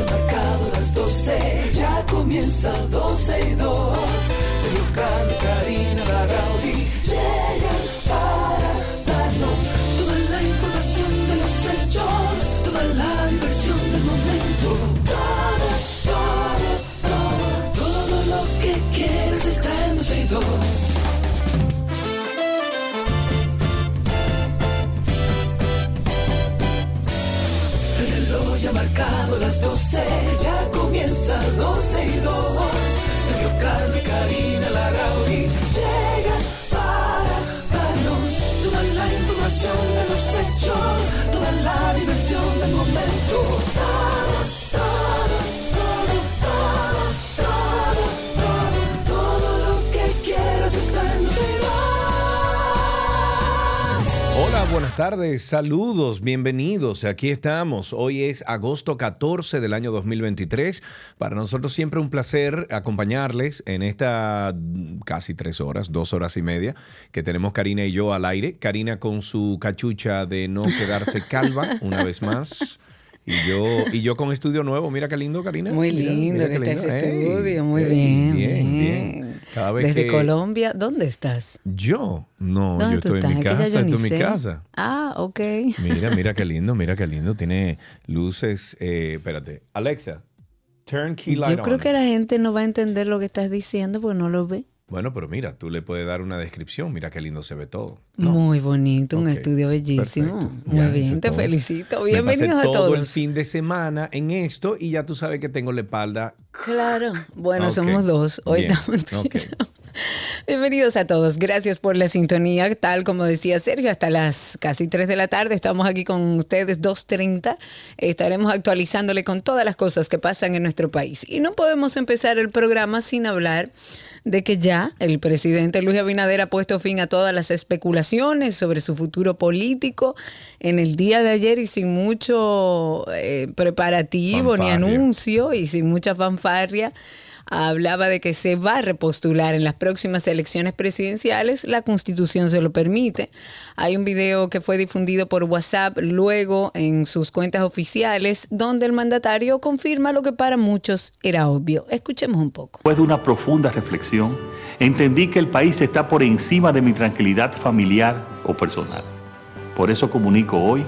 ha marcado las 12, ya comienza 12 y 2. Comienza 12 buenas tardes, saludos, bienvenidos. Aquí estamos. Hoy es agosto 14 del año 2023. Para nosotros siempre un placer acompañarles en esta mm, casi tres horas, dos horas y media que tenemos Karina y yo al aire. Karina con su cachucha de no quedarse calva una vez más. Y yo, y yo con estudio nuevo. Mira qué lindo, Karina. Muy Mira, lindo mira que qué está ese estudio, muy Bien, bien. bien. Cada vez Desde que- Colombia, ¿dónde estás? Yo, no, ¿Dónde yo estoy en mi casa, yo estoy en mi casa. Ah, ok. Mira, mira qué lindo, mira qué lindo. Tiene luces. eh, espérate. Alexa, turn key light Yo creo on. que la gente no va a entender lo que estás diciendo porque no lo ve. Bueno, pero mira, tú le puedes dar una descripción. Mira qué lindo se ve todo. Muy bonito, un estudio bellísimo. perfecto. Muy Ya, bien, te todo. felicito. Me pasé Bienvenidos a todo el todos. fin de semana en esto y ya tú sabes que tengo la espalda. Claro. Bueno, Ok, somos dos. Hoy estamos. Bienvenidos a todos. Gracias por la sintonía. Tal como decía Sergio, hasta las casi 3 de la tarde estamos aquí con ustedes 2.30. Estaremos actualizándole con todas las cosas que pasan en nuestro país. Y no podemos empezar el programa sin hablar de que ya el presidente Luis Abinader ha puesto fin a todas las especulaciones sobre su futuro político en el día de ayer y sin mucho eh, preparativo ni anuncio y sin mucha fanfarria hablaba de que se va a repostular en las próximas elecciones presidenciales, la constitución se lo permite. Hay un video que fue difundido por WhatsApp luego en sus cuentas oficiales donde el mandatario confirma lo que para muchos era obvio. Escuchemos un poco. Después de una profunda reflexión, entendí que el país está por encima de mi tranquilidad familiar o personal. Por eso comunico hoy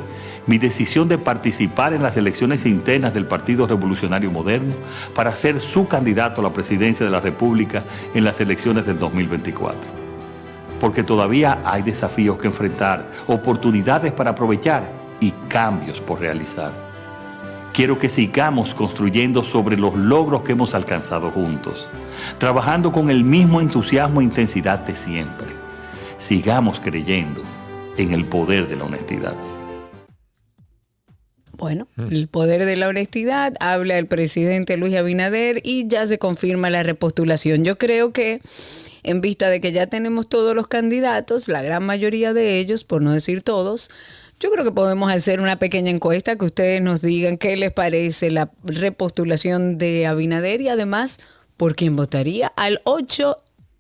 mi decisión de participar en las elecciones internas del Partido Revolucionario Moderno para ser su candidato a la presidencia de la República en las elecciones del 2024. Porque todavía hay desafíos que enfrentar, oportunidades para aprovechar y cambios por realizar. Quiero que sigamos construyendo sobre los logros que hemos alcanzado juntos, trabajando con el mismo entusiasmo e intensidad de siempre. Sigamos creyendo en el poder de la honestidad. Bueno, el poder de la honestidad, habla el presidente Luis Abinader y ya se confirma la repostulación. Yo creo que en vista de que ya tenemos todos los candidatos, la gran mayoría de ellos, por no decir todos, yo creo que podemos hacer una pequeña encuesta que ustedes nos digan qué les parece la repostulación de Abinader y además por quién votaría al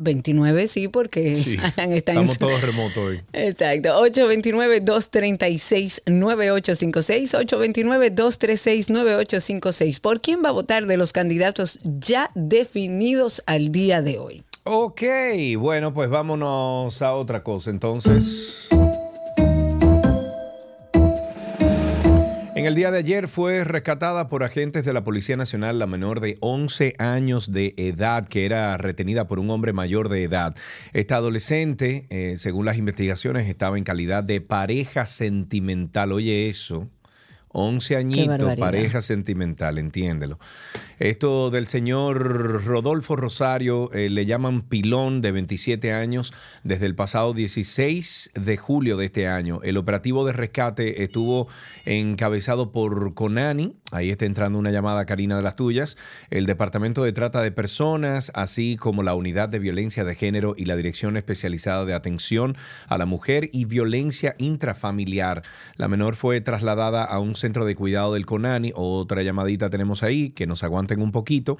829, sí, porque Sí, Alan está en estamos su- todos remotos hoy. Exacto, 829-236-9856, 829-236-9856. ¿Por quién va a votar de los candidatos ya definidos al día de hoy? Ok, bueno, pues vámonos a otra cosa entonces. En el día de ayer fue rescatada por agentes de la Policía Nacional la menor de 11 años de edad que era retenida por un hombre mayor de edad. Esta adolescente, eh, según las investigaciones, estaba en calidad de pareja sentimental. Oye eso. 11 añitos, pareja sentimental, entiéndelo. Esto del señor Rodolfo Rosario eh, le llaman Pilón de 27 años desde el pasado 16 de julio de este año. El operativo de rescate estuvo encabezado por Conani. Ahí está entrando una llamada Karina de las tuyas. El Departamento de Trata de Personas, así como la Unidad de Violencia de Género y la Dirección Especializada de Atención a la Mujer y Violencia Intrafamiliar. La menor fue trasladada a un centro de cuidado del Conani. Otra llamadita tenemos ahí, que nos aguanten un poquito.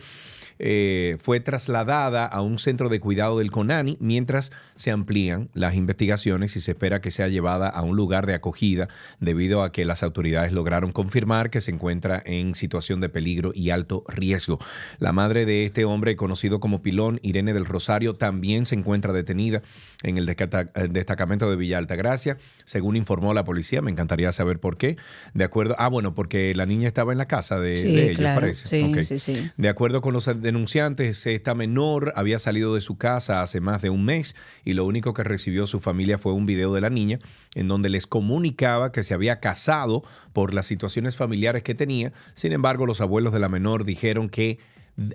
Eh, fue trasladada a un centro de cuidado del CONANI mientras se amplían las investigaciones y se espera que sea llevada a un lugar de acogida debido a que las autoridades lograron confirmar que se encuentra en situación de peligro y alto riesgo. La madre de este hombre conocido como Pilón, Irene del Rosario, también se encuentra detenida en el destacamento de Villa Altagracia, según informó la policía. Me encantaría saber por qué. De acuerdo, ah, bueno, porque la niña estaba en la casa de, ellos, parece. Sí, sí, sí. De acuerdo con los denunciantes, esta menor había salido de su casa hace más de un mes y lo único que recibió su familia fue un video de la niña en donde les comunicaba que se había casado por las situaciones familiares que tenía. Sin embargo, los abuelos de la menor dijeron que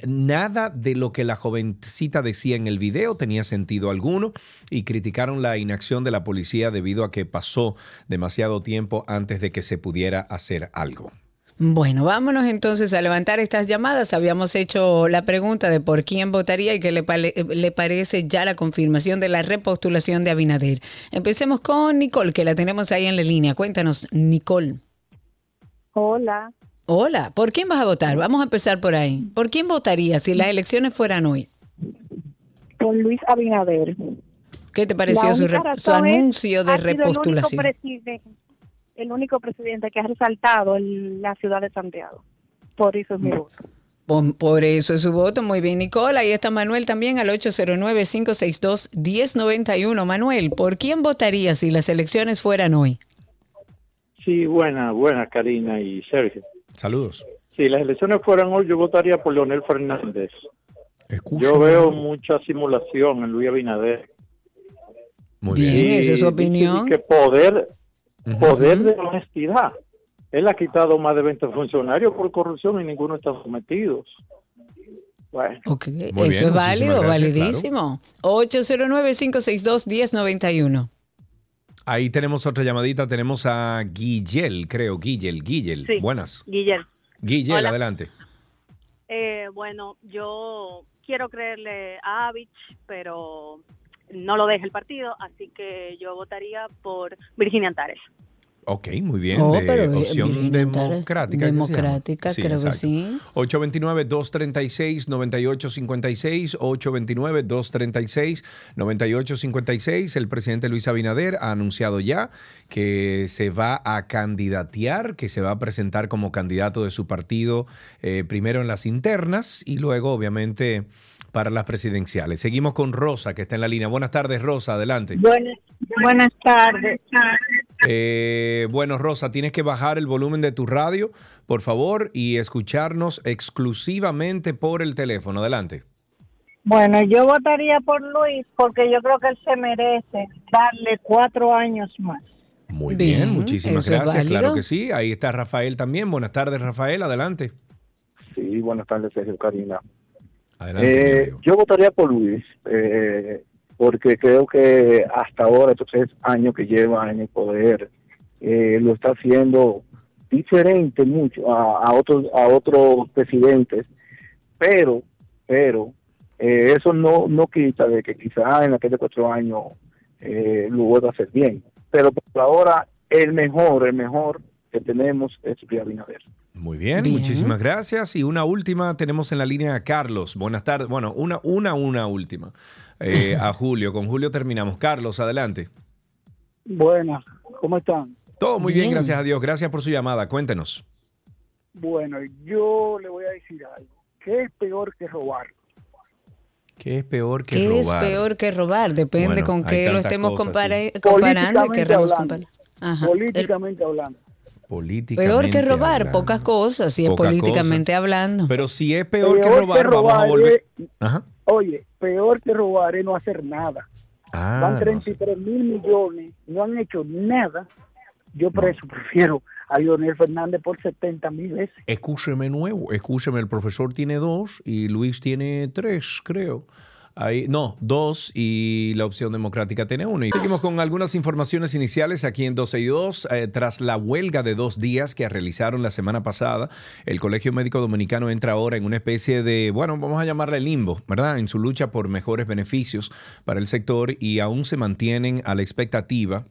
nada de lo que la jovencita decía en el video tenía sentido alguno y criticaron la inacción de la policía debido a que pasó demasiado tiempo antes de que se pudiera hacer algo. Bueno, vámonos entonces a levantar estas llamadas. Habíamos hecho la pregunta de por quién votaría y qué le, le, parece ya la confirmación de la repostulación de Abinader. Empecemos con Nicole, que la tenemos ahí en la línea. Cuéntanos, Nicole. Hola. Hola, ¿por quién vas a votar? Vamos a empezar por ahí. ¿Por quién votaría si las elecciones fueran hoy? Con Luis Abinader. ¿Qué te pareció su, su, anuncio de repostulación? El único presidente que ha resaltado en la ciudad de Santiago. Por eso es mi voto. Por, eso es su voto. Muy bien, Nicola. Ahí está Manuel también al 809-562-1091. Manuel, ¿por quién votaría si las elecciones fueran hoy? Sí, buena, buena, Karina y Sergio. Saludos. Si las elecciones fueran hoy, yo votaría por Leonel Fernández. Yo veo mucha simulación en Luis Abinader. Muy bien, esa es su opinión. que poder poder de honestidad. Él ha quitado más de 20 funcionarios por corrupción y ninguno está sometido. Bueno. Eso es válido, validísimo. 809-562-1091. Ahí tenemos otra llamadita. Tenemos a Guillel, creo. Guillel, Guillel. Buenas. Guillel. Guillel, adelante. Eh, bueno, yo quiero creerle a Avich, pero no lo deja el partido, así que yo votaría por Virginia Antares. Ok, muy bien. Oh, opción democrática. Democrática, creo que sí. 829-236-9856. 829-236-9856. El presidente Luis Abinader ha anunciado ya que se va a candidatear, que se va a presentar como candidato de su partido eh, primero en las internas y luego, obviamente para las presidenciales. Seguimos con Rosa, que está en la línea. Buenas tardes, Rosa, adelante. Buenas, buenas tardes. Eh, bueno, Rosa, tienes que bajar el volumen de tu radio, por favor, y escucharnos exclusivamente por el teléfono. Adelante. Bueno, yo votaría por Luis porque yo creo que él se merece darle cuatro años más. Muy bien, muchísimas gracias. Claro que sí. Ahí está Rafael también. Buenas tardes, Rafael. Adelante. Sí, buenas tardes, Sergio Karina. Eh, yo votaría por Luis, eh, porque creo que hasta ahora, estos tres años que lleva en el poder, eh, lo está haciendo diferente mucho a, otros a otros presidentes, pero pero eso no no quita de que quizás en aquellos cuatro años lo vuelva a hacer bien, pero por ahora el mejor el mejor que tenemos es Luis Abinader. Muy bien, muchísimas gracias. Y una última tenemos en la línea a Carlos. Buenas tardes. Bueno, una, una, una última. Eh, a Julio. Con Julio terminamos. Carlos, adelante. Buenas, ¿cómo están? Todo muy bien. gracias a Dios. Gracias por su llamada. Cuéntenos. Bueno, yo le voy a decir algo. ¿Qué es peor que robar? ¿Qué es peor que robar? ¿Qué es peor que robar? Depende con qué lo estemos comparando y querramos comparar. Políticamente hablando. Peor que robar, pocas cosas, si es políticamente hablando. Pero si es peor, que robar, vamos a volver. Oye, peor que robar es no hacer nada. Ah, Van 33 mil millones, no han hecho nada. Yo por eso prefiero a Leonel Fernández por 70 mil veces. Escúcheme nuevo, escúcheme, el profesor tiene dos y Luis tiene tres, creo no, dos y la opción democrática tiene uno. Seguimos con algunas informaciones iniciales aquí en 12 y 2. Eh, tras la huelga de dos días que realizaron la semana pasada, el Colegio Médico Dominicano entra ahora en una especie de, bueno, vamos a llamarle limbo, ¿verdad? En su lucha por mejores beneficios para el sector y aún se mantienen a la expectativa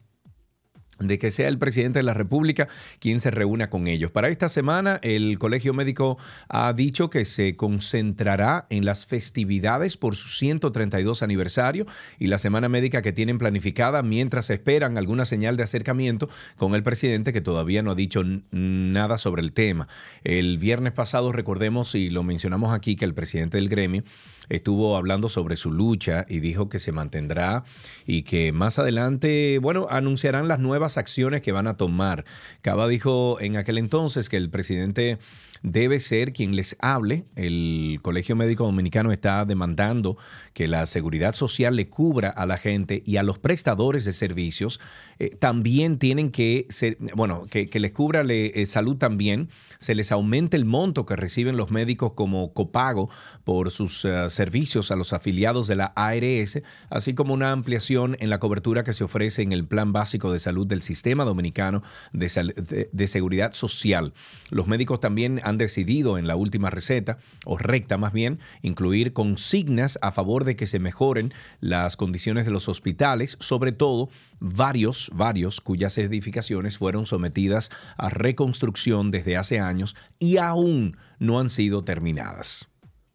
de que sea el presidente de la República quien se reúna con ellos. Para esta semana, el Colegio Médico ha dicho que se concentrará en las festividades por su 132 aniversario y la semana médica que tienen planificada mientras esperan alguna señal de acercamiento con el presidente que todavía no ha dicho nada sobre el tema. El viernes pasado, recordemos y lo mencionamos aquí, que el presidente del gremio estuvo hablando sobre su lucha y dijo que se mantendrá y que más adelante, bueno, anunciarán las nuevas acciones que van a tomar. Cava dijo en aquel entonces que el presidente debe ser quien les hable. El Colegio Médico Dominicano está demandando que la seguridad social le cubra a la gente y a los prestadores de servicios eh, también tienen que ser, bueno, que, les cubra eh, salud también, se les aumente el monto que reciben los médicos como copago por sus eh, servicios a los afiliados de la ARS, así como una ampliación en la cobertura que se ofrece en el Plan Básico de Salud del Sistema Dominicano de, Seguridad Social. Los médicos también han decidido en la última receta, o recta más bien, incluir consignas a favor de que se mejoren las condiciones de los hospitales, sobre todo varios, varios cuyas edificaciones fueron sometidas a reconstrucción desde hace años y aún no han sido terminadas.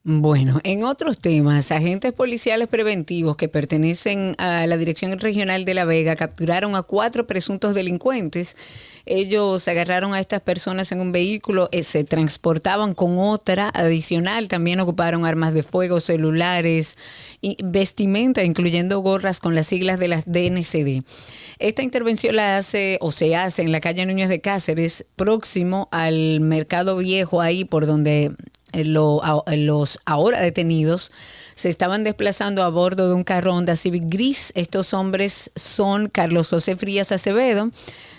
Bueno, en otros temas, agentes policiales preventivos que pertenecen a la Dirección Regional de La Vega capturaron a cuatro presuntos delincuentes. Ellos agarraron a estas personas en un vehículo, eh, se transportaban con otra adicional, también ocuparon armas de fuego, celulares y vestimenta, incluyendo gorras con las siglas de las DNCD. Esta intervención la hace o se hace en la calle Núñez de Cáceres, próximo al Mercado Viejo, ahí por donde los ahora detenidos se estaban desplazando a bordo de un carro Honda Civic gris. Estos hombres son Carlos José Frías Acevedo,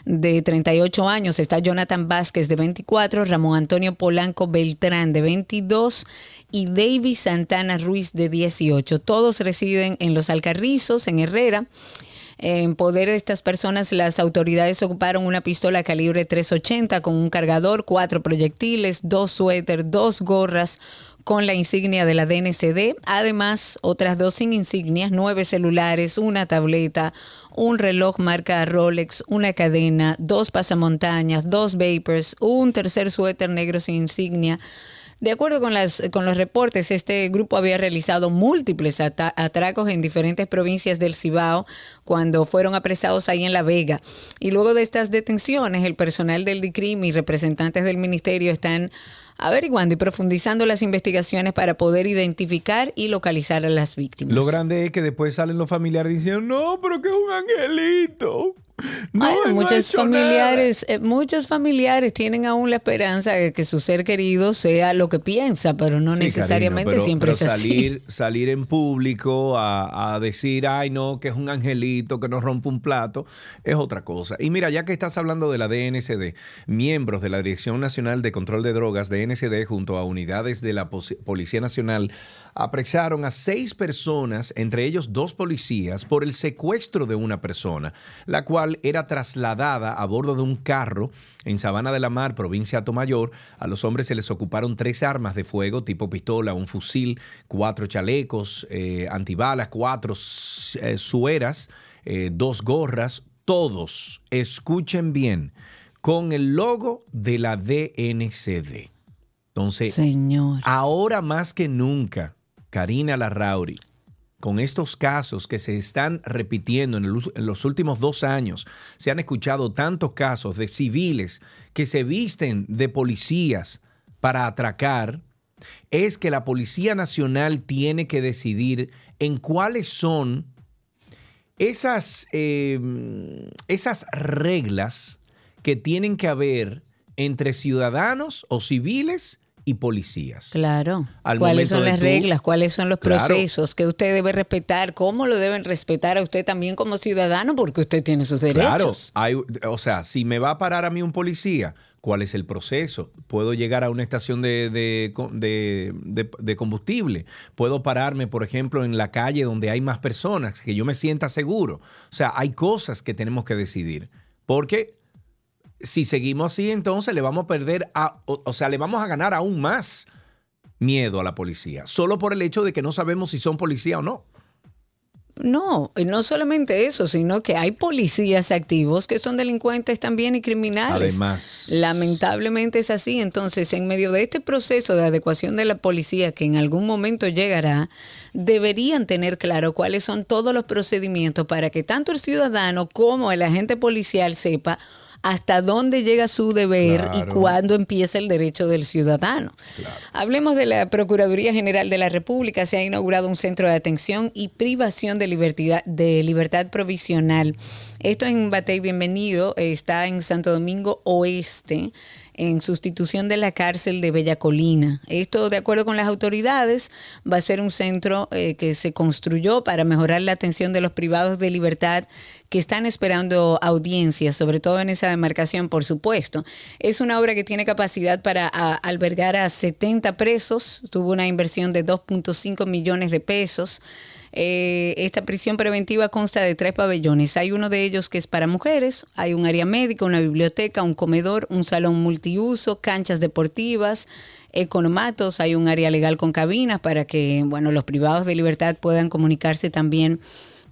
de 38 años, está Jonathan Vázquez, de 24, Ramón Antonio Polanco Beltrán, de 22, y David Santana Ruiz, de 18. Todos residen en Los Alcarrizos, en Herrera. En poder de estas personas, las autoridades ocuparon una pistola calibre 380 con un cargador, cuatro proyectiles, dos suéter, dos gorras con la insignia de la DNCD. Además, otras dos sin insignias, nueve celulares, una tableta, un reloj marca Rolex, una cadena, dos pasamontañas, dos vapors, un tercer suéter negro sin insignia de acuerdo con, las, con los reportes, este grupo había realizado múltiples atracos en diferentes provincias del Cibao cuando fueron apresados ahí en La Vega. Y luego de estas detenciones, el personal del DICRIM y representantes del ministerio están averiguando y profundizando las investigaciones para poder identificar y localizar a las víctimas. Lo grande es que después salen los familiares diciendo, no, pero que es un angelito. No, muchos familiares, eh, muchos familiares tienen aún la esperanza de que su ser querido sea lo que piensa, pero no necesariamente siempre es salir, así. Salir en público a, decir, ay no, que es un angelito, que nos rompe un plato, es otra cosa. Y mira, ya que estás hablando de la DNCD, miembros de la Dirección Nacional de Control de Drogas, DNCD, junto a unidades de la Policía Nacional, apresaron a seis personas, entre ellos dos policías, por el secuestro de una persona, la cual era trasladada a bordo de un carro en Sabana de la Mar, provincia de Tomayor. A los hombres se les ocuparon tres armas de fuego, tipo pistola, un fusil, cuatro chalecos eh, antibalas, cuatro eh, sueras, eh, dos gorras, todos, escuchen bien, con el logo de la DNCD. Entonces, Señor. ahora más que nunca, Karina Larrauri, con estos casos que se están repitiendo en, los últimos dos años, se han escuchado tantos casos de civiles que se visten de policías para atracar, es que la Policía Nacional tiene que decidir en cuáles son esas, em, esas reglas que tienen que haber entre ciudadanos o civiles y policías. Claro. ¿Cuáles son las reglas? ¿Cuáles son los procesos que usted debe respetar? ¿Cómo lo deben respetar a usted también como ciudadano? Porque usted tiene sus derechos. Claro. o sea, si me va a parar a mí un policía, ¿cuál es el proceso? ¿Puedo llegar a una estación de, de combustible? ¿Puedo pararme, por ejemplo, en la calle donde hay más personas, que yo me sienta seguro? O sea, hay cosas que tenemos que decidir. Porque si seguimos así, entonces le vamos a perder, a, o, sea, le vamos a ganar aún más miedo a la policía, solo por el hecho de que no sabemos si son policía o no. No, no solamente eso, sino que hay policías activos que son delincuentes también y criminales. Además. Lamentablemente es así. Entonces, en medio de este proceso de adecuación de la policía que en algún momento llegará, deberían tener claro cuáles son todos los procedimientos para que tanto el ciudadano como el agente policial sepa hasta dónde llega su deber y cuándo empieza el derecho del ciudadano. Hablemos de la Procuraduría General de la República. Se ha inaugurado un centro de atención y privación de libertad, de libertad provisional. Esto en Batey Bienvenido está en Santo Domingo Oeste en sustitución de la cárcel de Bella Colina. Esto, de acuerdo con las autoridades, va a ser un centro eh, que se construyó para mejorar la atención de los privados de libertad que están esperando audiencias, sobre todo en esa demarcación, por supuesto. Es una obra que tiene capacidad para albergar a 70 presos, tuvo una inversión de 2.5 millones de pesos. Eh, esta prisión preventiva consta de tres pabellones. Hay uno de ellos que es para mujeres, hay un área médica, una biblioteca, un comedor, un salón multiuso, canchas deportivas, economatos, hay un área legal con cabinas para que bueno, los privados de libertad puedan comunicarse también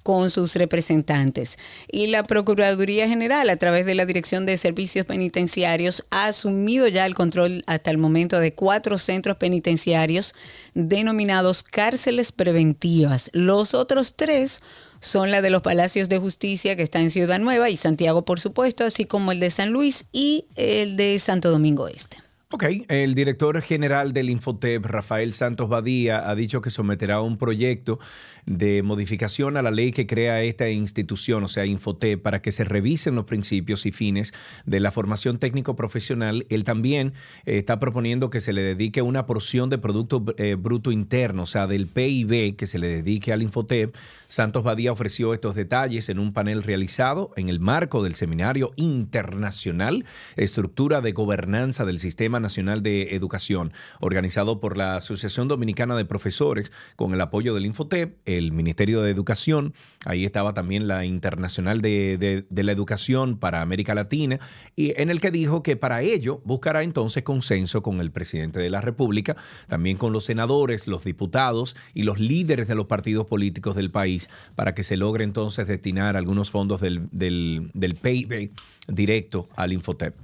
con sus representantes. Y la Procuraduría General, a través de la Dirección de Servicios Penitenciarios, ha asumido ya el control hasta el momento de cuatro centros penitenciarios denominados cárceles preventivas. Los otros tres son la de los Palacios de Justicia que está en Ciudad Nueva y Santiago, por supuesto, así como el de San Luis y el de Santo Domingo Este. Ok, el director general del Infotep, Rafael Santos Badía, ha dicho que someterá un proyecto de modificación a la ley que crea esta institución, o sea, Infotep, para que se revisen los principios y fines de la formación técnico profesional. Él también eh, está proponiendo que se le dedique una porción de Producto eh, Bruto Interno, o sea, del PIB que se le dedique al Infotep. Santos Badía ofreció estos detalles en un panel realizado en el marco del Seminario Internacional Estructura de Gobernanza del Sistema Nacional de Educación, organizado por la Asociación Dominicana de Profesores con el apoyo del Infotep, el Ministerio de Educación, ahí estaba también la Internacional de, la Educación para América Latina, y en el que dijo que para ello buscará entonces consenso con el presidente de la República, también con los senadores, los diputados y los líderes de los partidos políticos del país, para que se logre entonces destinar algunos fondos del, del, del directo al Infotep.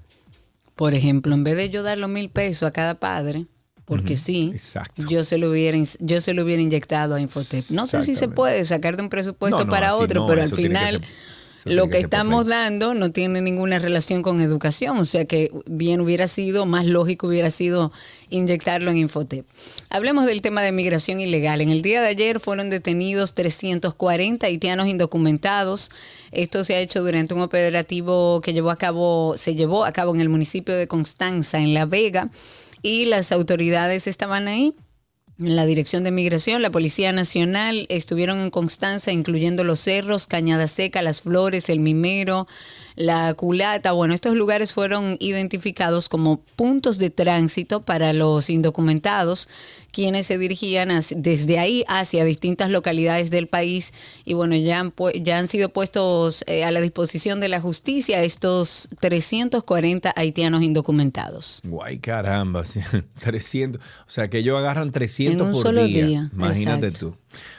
Por ejemplo, en vez de yo dar los mil pesos a cada padre, porque sí, yo se lo hubiera yo se lo hubiera inyectado a Infotep. No sé si se puede sacar de un presupuesto para otro, pero al final lo que, estamos dando no tiene ninguna relación con educación, o sea que bien hubiera sido, más lógico hubiera sido inyectarlo en Infotep. Hablemos del tema de migración ilegal. En el día de ayer fueron detenidos 340 haitianos indocumentados. Esto se ha hecho durante un operativo que llevó a cabo, se llevó a cabo en el municipio de Constanza, en La Vega, y las autoridades estaban ahí. La Dirección de Migración, la Policía Nacional estuvieron en Constanza, incluyendo los cerros, Cañada Seca, Las Flores, El Mimero, la culata. Bueno, estos lugares fueron identificados como puntos de tránsito para los indocumentados, quienes se dirigían desde ahí hacia distintas localidades del país. Y bueno, ya han, ya han sido puestos eh, a la disposición de la justicia estos 340 haitianos indocumentados. Guay, caramba, 300. O sea, que ellos agarran 300 por día. Imagínate tú.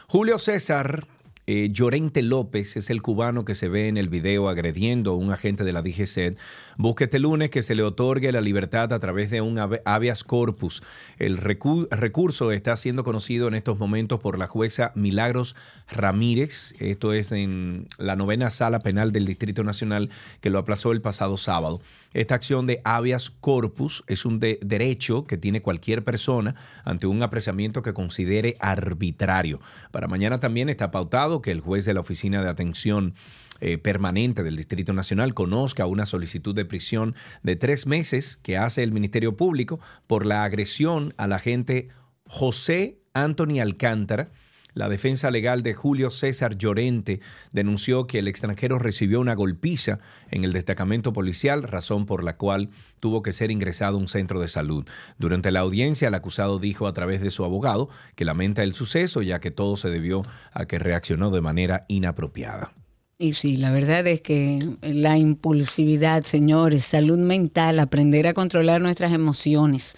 Julio César eh, Llorente López es el cubano que se ve en el video agrediendo a un agente de la DGC Busque este lunes que se le otorgue la libertad a través de un habeas corpus. El recurso está siendo conocido en estos momentos por la jueza Milagros Ramírez. Esto es en la novena sala penal del Distrito Nacional que lo aplazó el pasado sábado. Esta acción de habeas corpus es un derecho que tiene cualquier persona ante un apreciamiento que considere arbitrario. Para mañana también está pautado que el juez de la Oficina de Atención eh, permanente del Distrito Nacional conozca una solicitud de prisión de tres meses que hace el Ministerio Público por la agresión al agente José Anthony Alcántara. La defensa legal de Julio César Llorente denunció que el extranjero recibió una golpiza en el destacamento policial, razón por la cual tuvo que ser ingresado a un centro de salud. Durante la audiencia, el acusado dijo a través de su abogado que lamenta el suceso ya que todo se debió a que reaccionó de manera inapropiada. Y sí, la verdad es que la impulsividad, señores, salud mental, aprender a controlar nuestras emociones.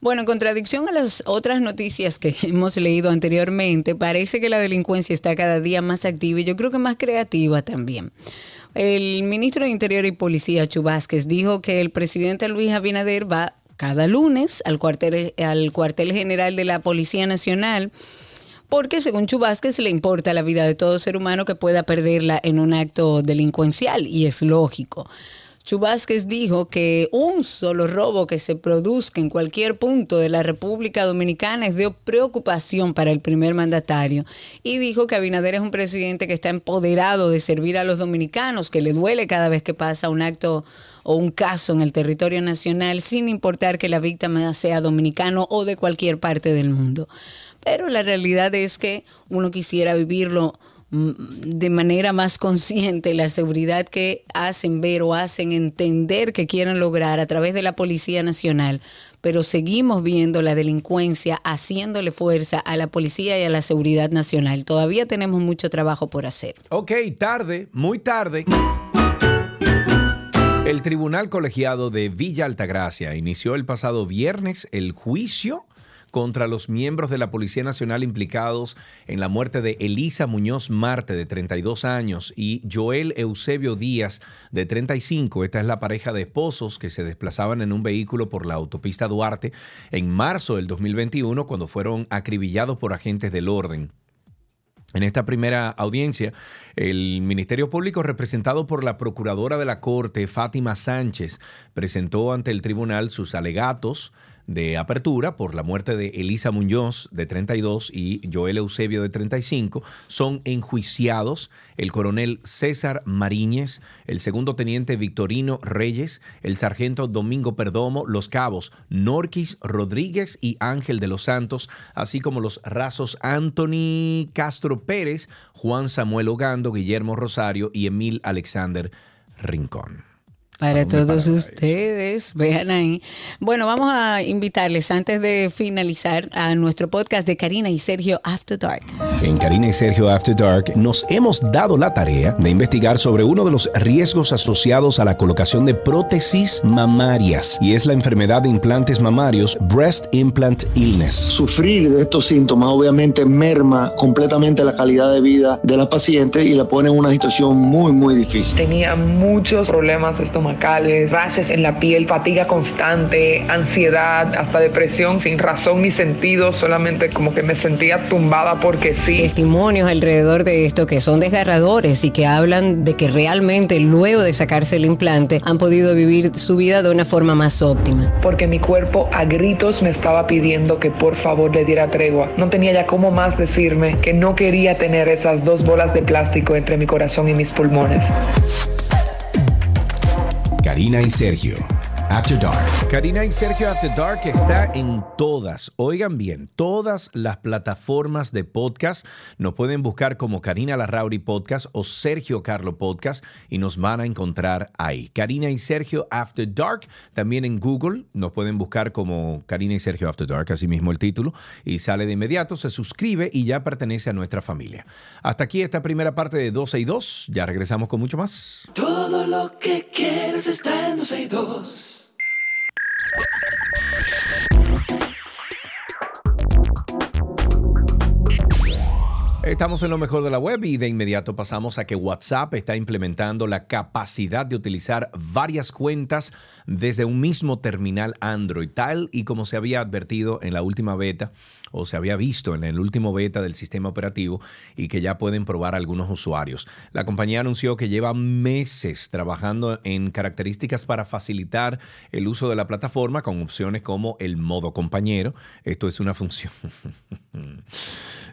Bueno, en contradicción a las otras noticias que hemos leído anteriormente, parece que la delincuencia está cada día más activa y yo creo que más creativa también. El ministro de Interior y Policía, Chubásquez, dijo que el presidente Luis Abinader va cada lunes al cuartel, al cuartel general de la Policía Nacional porque según Chubásquez le importa la vida de todo ser humano que pueda perderla en un acto delincuencial y es lógico. Chubásquez dijo que un solo robo que se produzca en cualquier punto de la República Dominicana es de preocupación para el primer mandatario y dijo que Abinader es un presidente que está empoderado de servir a los dominicanos, que le duele cada vez que pasa un acto o un caso en el territorio nacional sin importar que la víctima sea dominicano o de cualquier parte del mundo. Pero la realidad es que uno quisiera vivirlo Mm, de manera más consciente la seguridad que hacen ver o hacen entender que quieren lograr a través de la Policía Nacional, pero seguimos viendo la delincuencia haciéndole fuerza a la policía y a la seguridad nacional. Todavía tenemos mucho trabajo por hacer. Ok, tarde, muy tarde. El Tribunal Colegiado de Villa Altagracia inició el pasado viernes el juicio contra los miembros de la Policía Nacional implicados en la muerte de Elisa Muñoz Marte, de 32 años, y Joel Eusebio Díaz, de 35. Esta es la pareja de esposos que se desplazaban en un vehículo por la autopista Duarte en marzo del 2021 cuando fueron acribillados por agentes del orden. En esta primera audiencia, el Ministerio Público, representado por la Procuradora de la Corte, Fátima Sánchez, presentó ante el tribunal sus alegatos de apertura por la muerte de Elisa Muñoz, de 32, y Joel Eusebio, de 35, son enjuiciados el coronel César Mariñez, el segundo teniente Victorino Reyes, el sargento Domingo Perdomo, los cabos Norquis Rodríguez y Ángel de los Santos, así como los rasos Anthony Castro Pérez, Juan Samuel Ogando, Guillermo Rosario y Emil Alexander Rincón. Para todos ustedes, vean ahí. Bueno, vamos a invitarles antes de finalizar a nuestro podcast de Karina y Sergio After Dark. En Karina y Sergio After Dark nos hemos dado la tarea de investigar sobre uno de los riesgos asociados a la colocación de prótesis mamarias y es la enfermedad de implantes mamarios Breast Implant Illness. Sufrir de estos síntomas obviamente merma completamente la calidad de vida de la paciente y la pone en una situación muy muy difícil. Tenía muchos problemas estomacales estomacales, en la piel, fatiga constante, ansiedad, hasta depresión sin razón ni sentido, solamente como que me sentía tumbada porque sí. Testimonios alrededor de esto que son desgarradores y que hablan de que realmente luego de sacarse el implante han podido vivir su vida de una forma más óptima. Porque mi cuerpo a gritos me estaba pidiendo que por favor le diera tregua. No tenía ya cómo más decirme que no quería tener esas dos bolas de plástico entre mi corazón y mis pulmones. Karina y Sergio. After Dark. Karina y Sergio After Dark está en todas, oigan bien, todas las plataformas de podcast. Nos pueden buscar como Karina Larrauri Podcast o Sergio Carlo Podcast y nos van a encontrar ahí. Karina y Sergio After Dark. También en Google nos pueden buscar como Karina y Sergio After Dark, así mismo el título, y sale de inmediato, se suscribe y ya pertenece a nuestra familia. Hasta aquí esta primera parte de 12 y 2. Ya regresamos con mucho más. Todo lo que quieres está en 12 y 2. Estamos en lo mejor de la web y de inmediato pasamos a que WhatsApp está implementando la capacidad de utilizar varias cuentas desde un mismo terminal Android, tal y como se había advertido en la última beta o se había visto en el último beta del sistema operativo y que ya pueden probar algunos usuarios. La compañía anunció que lleva meses trabajando en características para facilitar el uso de la plataforma con opciones como el modo compañero. Esto es una función.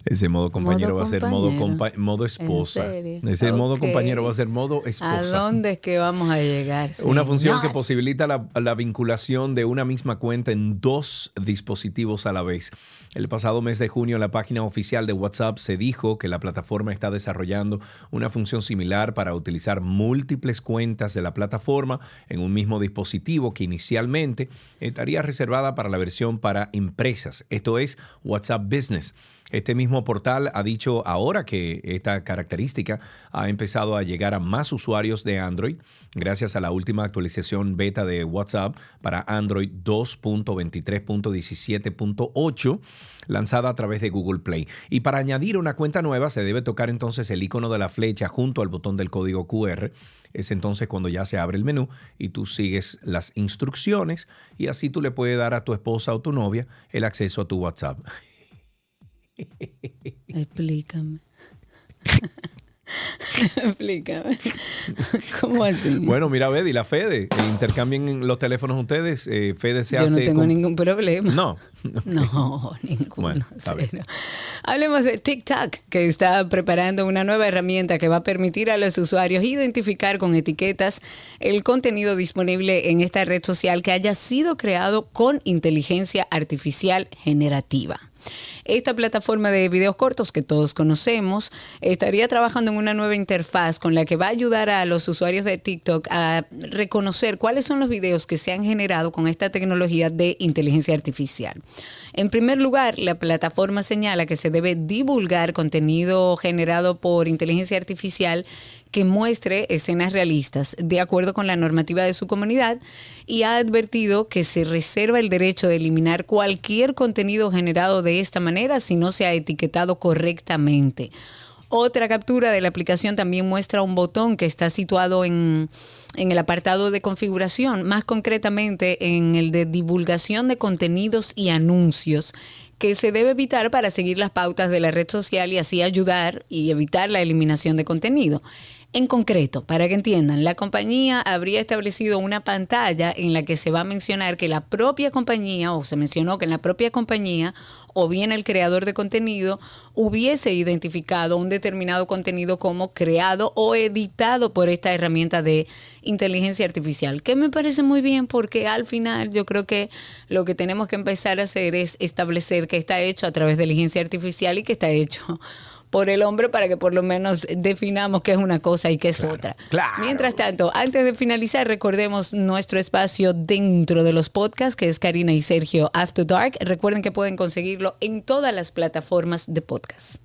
Ese modo compañero va a ser modo, modo esposa. Ese modo compañero va a ser modo esposa. ¿A dónde es que vamos a llegar? Una función que posibilita la, la vinculación de una misma cuenta en dos dispositivos a la vez. El pasado mes de junio, la página oficial de WhatsApp se dijo que la plataforma está desarrollando una función similar para utilizar múltiples cuentas de la plataforma en un mismo dispositivo que inicialmente estaría reservada para la versión para empresas, esto es WhatsApp Business. Este mismo portal ha dicho ahora que esta característica ha empezado a llegar a más usuarios de Android, gracias a la última actualización beta de WhatsApp para Android 2.23.17.8 lanzada a través de Google Play. Y para añadir una cuenta nueva se debe tocar entonces el icono de la flecha junto al botón del código QR. Es entonces cuando ya se abre el menú y tú sigues las instrucciones y así tú le puedes dar a tu esposa o tu novia el acceso a tu WhatsApp. Explícame. Explícame. ¿Cómo así? Bueno, mira, Betty, la Fede, intercambien los teléfonos ustedes. Eh, Fede se hace. Yo no tengo ningún problema. No. No, ninguno. Hablemos de TikTok, que está preparando una nueva herramienta que va a permitir a los usuarios identificar con etiquetas el contenido disponible en esta red social que haya sido creado con inteligencia artificial generativa. Esta plataforma de videos cortos que todos conocemos estaría trabajando en una nueva interfaz con la que va a ayudar a los usuarios de TikTok a reconocer cuáles son los videos que se han generado con esta tecnología de inteligencia artificial. En primer lugar, la plataforma señala que se debe divulgar contenido generado por inteligencia artificial que muestre escenas realistas de acuerdo con la normativa de su comunidad y ha advertido que se reserva el derecho de eliminar cualquier contenido generado de esta manera si no se ha etiquetado correctamente. Otra captura de la aplicación también muestra un botón que está situado en, en, el apartado de configuración, más concretamente en el de divulgación de contenidos y anuncios, que se debe evitar para seguir las pautas de la red social y así ayudar y evitar la eliminación de contenido. En concreto, para que entiendan, la compañía habría establecido una pantalla en la que se va a mencionar que la propia compañía, o se mencionó que en la propia compañía, o bien el creador de contenido, hubiese identificado un determinado contenido como creado o editado por esta herramienta de inteligencia artificial, que me parece muy bien porque al final yo creo que lo que tenemos que empezar a hacer es establecer que está hecho a través de inteligencia artificial y que está hecho por el hombre para que por lo menos definamos qué es una cosa y qué es otra. Mientras tanto, antes de finalizar, recordemos nuestro espacio dentro de los podcasts, que es Karina y Sergio After Dark. Recuerden que pueden conseguirlo en todas las plataformas de podcast.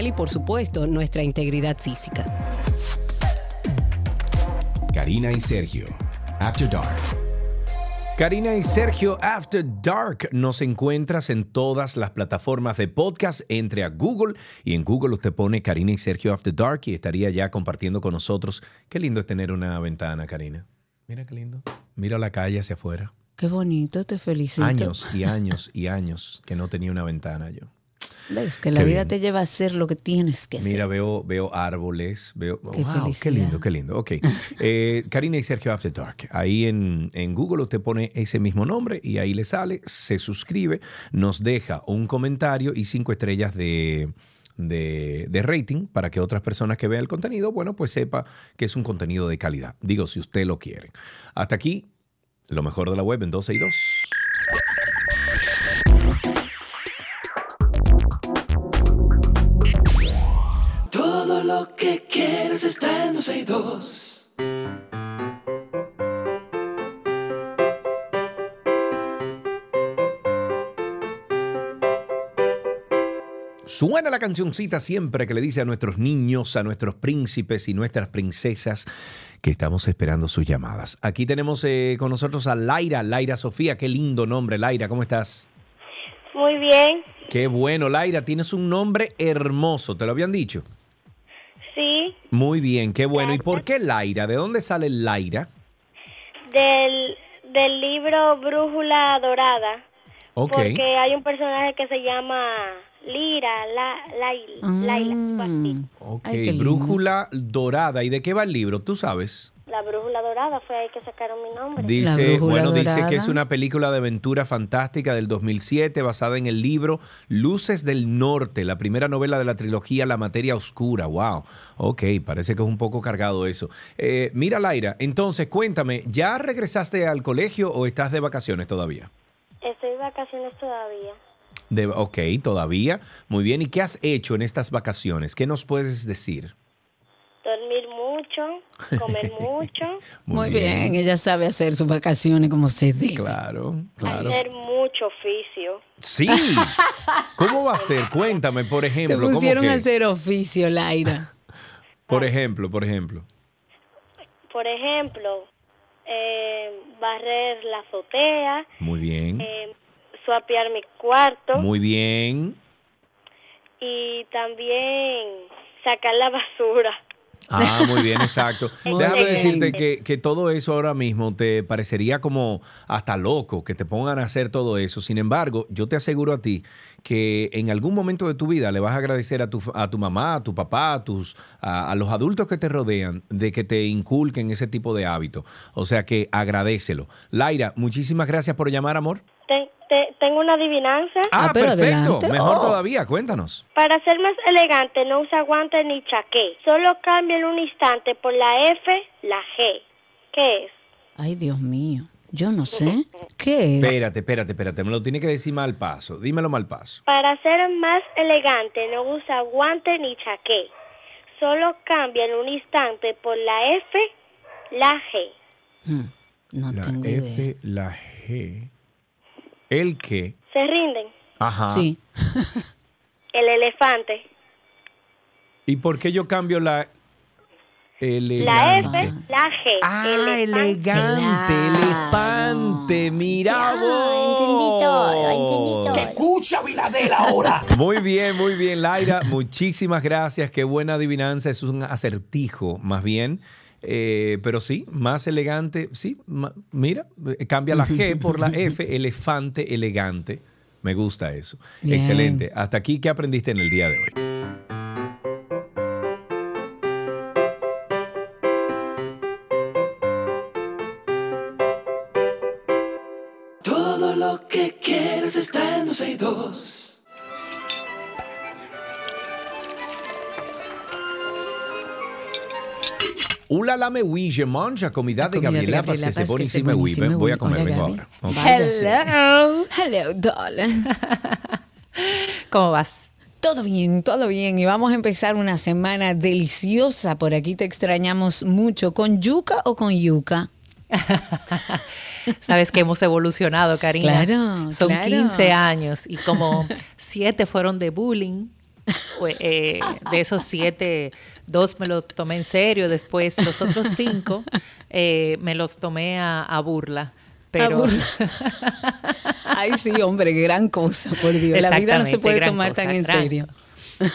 y por supuesto nuestra integridad física. Karina y Sergio, After Dark. Karina y Sergio After Dark nos encuentras en todas las plataformas de podcast. Entre a Google y en Google usted pone Karina y Sergio After Dark y estaría ya compartiendo con nosotros. Qué lindo es tener una ventana, Karina. Mira qué lindo. Mira la calle hacia afuera. Qué bonito, te felicito. Años y años y años que no tenía una ventana yo. ¿Ves? Que la vida te lleva a hacer lo que tienes que hacer. Mira, veo, veo árboles, veo... Qué, qué lindo, qué lindo. Ok. Eh, Karina y Sergio After Dark. Ahí en, en, Google usted pone ese mismo nombre y ahí le sale, se suscribe, nos deja un comentario y cinco estrellas de... De, de, rating para que otras personas que vean el contenido, bueno, pues sepa que es un contenido de calidad. Digo, si usted lo quiere. Hasta aquí, lo mejor de la web en 12 y 2. Lo que quieres está en 262. Suena la cancioncita siempre que le dice a nuestros niños, a nuestros príncipes y nuestras princesas que estamos esperando sus llamadas. Aquí tenemos eh, con nosotros a Laira, Laira Sofía, qué lindo nombre, Laira, ¿cómo estás? Muy bien. Qué bueno, Laira, tienes un nombre hermoso, ¿te lo habían dicho? Muy bien, qué bueno. ¿Y por qué Laira? ¿De dónde sale Laira? Del, del libro Brújula Dorada. Okay. Porque hay un personaje que se llama Lira, la, Laila. Mm. Ok, Brújula Dorada. ¿Y de qué va el libro? ¿Tú sabes? La Brújula Dorada fue ahí que sacaron mi nombre. Dice, bueno, dice que es una película de aventura fantástica del 2007 basada en el libro Luces del Norte, la primera novela de la trilogía La Materia Oscura. Wow. Ok, parece que es un poco cargado eso. Eh, mira, Laira, entonces cuéntame, ¿ya regresaste al colegio o estás de vacaciones todavía? Estoy de vacaciones todavía. De, ok, todavía. Muy bien. ¿Y qué has hecho en estas vacaciones? ¿Qué nos puedes decir? Mucho, comer mucho. Muy, bien. ella sabe hacer sus vacaciones como se debe. Claro, claro. Hacer mucho oficio. Sí. ¿Cómo va a ser? Cuéntame, por ejemplo. Te pusieron a hacer oficio, Laira. por ejemplo, por ejemplo. Por ejemplo, eh, barrer la azotea. Muy bien. Eh, suapear mi cuarto. Muy bien. Y también sacar la basura. Ah, muy bien, exacto. Déjame decirte que, que, todo eso ahora mismo te parecería como hasta loco que te pongan a hacer todo eso. Sin embargo, yo te aseguro a ti que en algún momento de tu vida le vas a agradecer a tu, a tu mamá, a tu papá, a, tus, a, los adultos que te rodean de que te inculquen ese tipo de hábitos. O sea que agradecelo. Laira, muchísimas gracias por llamar, amor tengo una adivinanza. Ah, ah perfecto. Mejor oh. todavía, cuéntanos. Para ser más elegante, no usa guantes ni chaqué. Solo cambia en un instante por la F, la G. ¿Qué es? Ay, Dios mío. Yo no sé. ¿Qué es? Espérate, espérate, espérate. Me lo tiene que decir mal paso. Dímelo mal paso. Para ser más elegante, no usa guantes ni chaqué. Solo cambia en un instante por la F, la G. Hmm, no la tengo F, la G. ¿El qué? Se rinden. Ajá. Sí. El elefante. ¿Y por qué yo cambio la La F, la G. Ah, elegante, elefante, mira todo. ¡Que escucha Viladela ahora! Muy bien, muy bien, Laira. Muchísimas gracias. Qué buena adivinanza. Es un acertijo, más bien. Eh, pero sí, más elegante. Sí, mira, cambia la G por la F, elefante elegante. Me gusta eso. Excelente. Hasta aquí, ¿qué aprendiste en el día de hoy? Ula la me je manja comida de Gabriela Paz que se buenísima Voy a comer, vengo ahora. Hello. Hello, darling. ¿Cómo vas? Todo bien, todo bien. Y vamos a empezar una semana deliciosa. Por aquí te extrañamos mucho. ¿Con yuca o con yuca? Sabes que hemos evolucionado, Karina. Claro. Son 15 años y como 7 fueron de bullying eh, de esos siete, dos me los tomé en serio, después los otros cinco eh, me los tomé a, burla. Pero... Ay, sí, hombre, gran cosa, por Dios. La vida no se puede tomar tan en serio.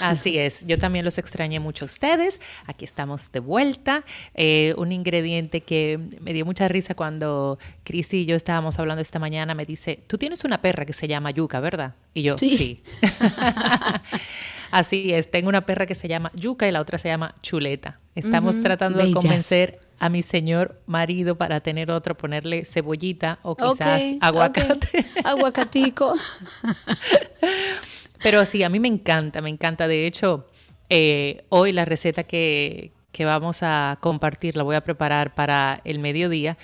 Así es, yo también los extrañé mucho a ustedes. Aquí estamos de vuelta. Eh, un ingrediente que me dio mucha risa cuando Cristi y yo estábamos hablando esta mañana me dice, tú tienes una perra que se llama Yuca, ¿verdad? Y yo, sí. Así es, tengo una perra que se llama Yuca y la otra se llama Chuleta. Estamos tratando de convencer a mi señor marido para tener otro, ponerle cebollita o quizás aguacate. Aguacatico. Pero sí, a mí me encanta, me encanta. De hecho, eh, hoy la receta que, que, vamos a compartir la voy a preparar para el mediodía.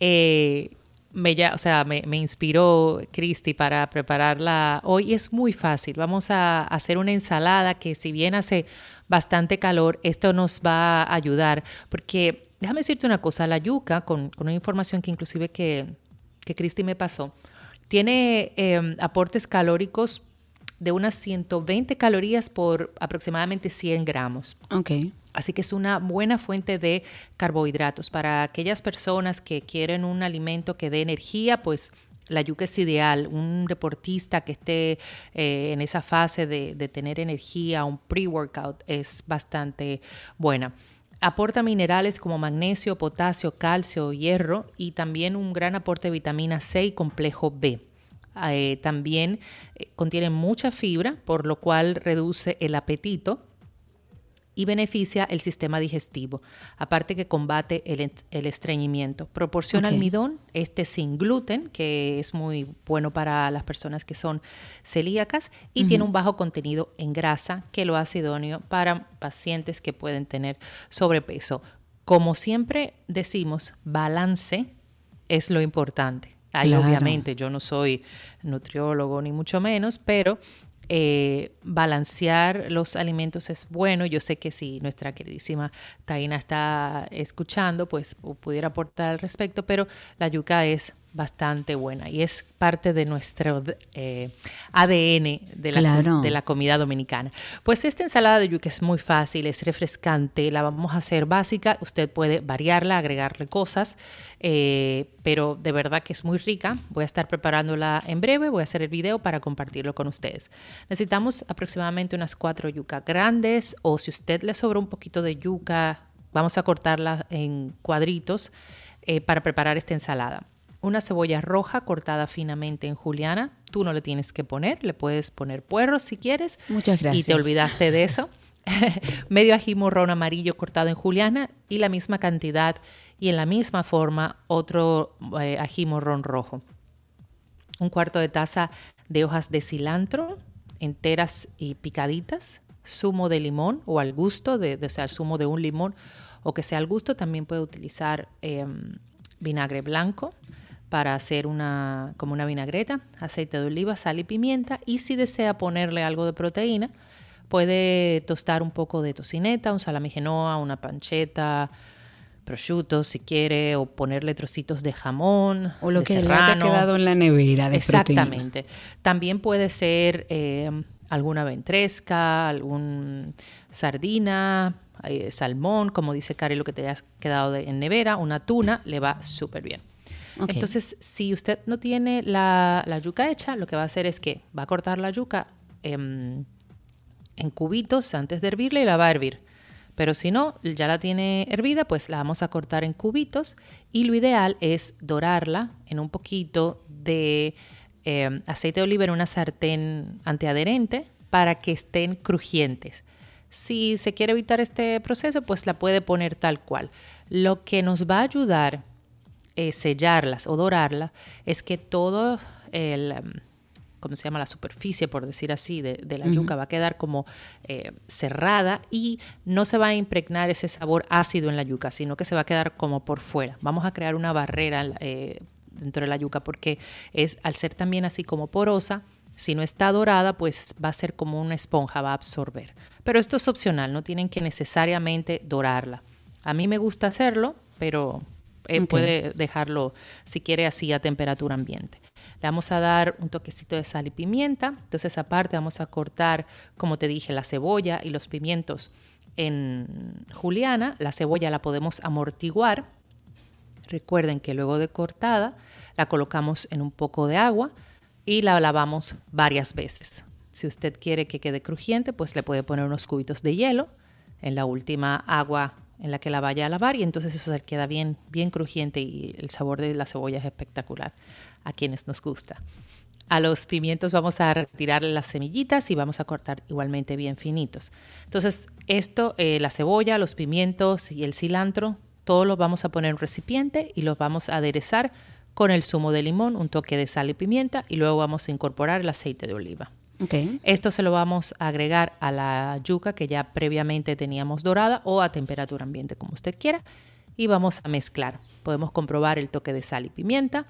Eh, me, ya, o sea, me, me inspiró Cristi para prepararla hoy. Es muy fácil. Vamos a hacer una ensalada que si bien hace bastante calor, esto nos va a ayudar. Porque déjame decirte una cosa, la yuca, con, con una información que inclusive que, que Cristi me pasó, tiene em, aportes calóricos de unas 120 calorías por aproximadamente 100 gramos. Ok. Así que es una buena fuente de carbohidratos. Para aquellas personas que quieren un alimento que dé energía, pues la yuca es ideal. Un deportista que esté eh, en esa fase de, tener energía, un pre-workout, es bastante buena. Aporta minerales como magnesio, potasio, calcio, hierro y también un gran aporte de vitamina C y complejo B. Eh, también eh, contiene mucha fibra, por lo cual reduce el apetito y beneficia el sistema digestivo, aparte que combate el, estreñimiento. Proporciona almidón, este sin gluten, que es muy bueno para las personas que son celíacas, y tiene un bajo contenido en grasa, que lo hace idóneo para pacientes que pueden tener sobrepeso. Como siempre decimos, balance es lo importante. Ahí obviamente yo no soy nutriólogo ni mucho menos, pero eh, balancear los alimentos es bueno. Yo sé que si nuestra queridísima Taina está escuchando, pues pudiera aportar al respecto, pero la yuca es bastante buena y es parte de nuestro eh, ADN de la, de la comida dominicana. Pues esta ensalada de yuca es muy fácil, es refrescante, la vamos a hacer básica, usted puede variarla, agregarle cosas, eh, pero de verdad que es muy rica. Voy a estar preparándola en breve, voy a hacer el video para compartirlo con ustedes. Necesitamos aproximadamente unas cuatro yucas grandes o si usted le sobra un poquito de yuca, vamos a cortarla en cuadritos eh, para preparar esta ensalada una cebolla roja cortada finamente en juliana. Tú no le tienes que poner, le puedes poner puerros si quieres. Muchas gracias. Y te olvidaste de eso. Medio ají morrón amarillo cortado en juliana y la misma cantidad y en la misma forma otro eh, ají morrón rojo. Un cuarto de taza de hojas de cilantro enteras y picaditas. Zumo de limón o al gusto, de, de sea zumo de un limón o que sea al gusto. También puede utilizar em, vinagre blanco para hacer una, como una vinagreta, aceite de oliva, sal y pimienta. Y si desea ponerle algo de proteína, puede tostar un poco de tocineta, un salami genoa, una pancheta, prosciutto si quiere, o ponerle trocitos de jamón. O lo que le haya quedado en la nevera de Exactamente. También puede ser eh, alguna ventresca, algún sardina, eh, salmón, como dice Cari, lo que te haya quedado en nevera, una tuna, le va súper bien. Entonces, si usted no tiene la, yuca hecha, lo que va a hacer es que va a cortar la yuca en, cubitos antes de hervirla y la va a hervir. Pero si no, ya la tiene hervida, pues la vamos a cortar en cubitos y lo ideal es dorarla en un poquito de em, aceite de oliva en una sartén antiadherente para que estén crujientes. Si se quiere evitar este proceso, pues la puede poner tal cual. Lo que nos va a ayudar eh, sellarlas o dorarlas es que todo el, em, ¿cómo se llama? La superficie, por decir así, de, la yuca va a quedar como eh, cerrada y no se va a impregnar ese sabor ácido en la yuca, sino que se va a quedar como por fuera. Vamos a crear una barrera eh, dentro de la yuca porque es, al ser también así como porosa, si no está dorada, pues va a ser como una esponja, va a absorber. Pero esto es opcional, no tienen que necesariamente dorarla. A mí me gusta hacerlo, pero eh, puede dejarlo, si quiere, así a temperatura ambiente. Le vamos a dar un toquecito de sal y pimienta. Entonces, aparte, vamos a cortar, como te dije, la cebolla y los pimientos en juliana. La cebolla la podemos amortiguar. Recuerden que luego de cortada, la colocamos en un poco de agua y la lavamos varias veces. Si usted quiere que quede crujiente, pues le puede poner unos cubitos de hielo en la última agua en la que la vaya a lavar y entonces eso se queda bien, bien crujiente y el sabor de la cebolla es espectacular a quienes nos gusta. A los pimientos vamos a retirar las semillitas y vamos a cortar igualmente bien finitos. Entonces esto, eh, la cebolla, los pimientos y el cilantro, todo lo vamos a poner en un recipiente y los vamos a aderezar con el zumo de limón, un toque de sal y pimienta y luego vamos a incorporar el aceite de oliva. Esto se lo vamos a agregar a la yuca que ya previamente teníamos dorada o a temperatura ambiente, como usted quiera, y vamos a mezclar. Podemos comprobar el toque de sal y pimienta.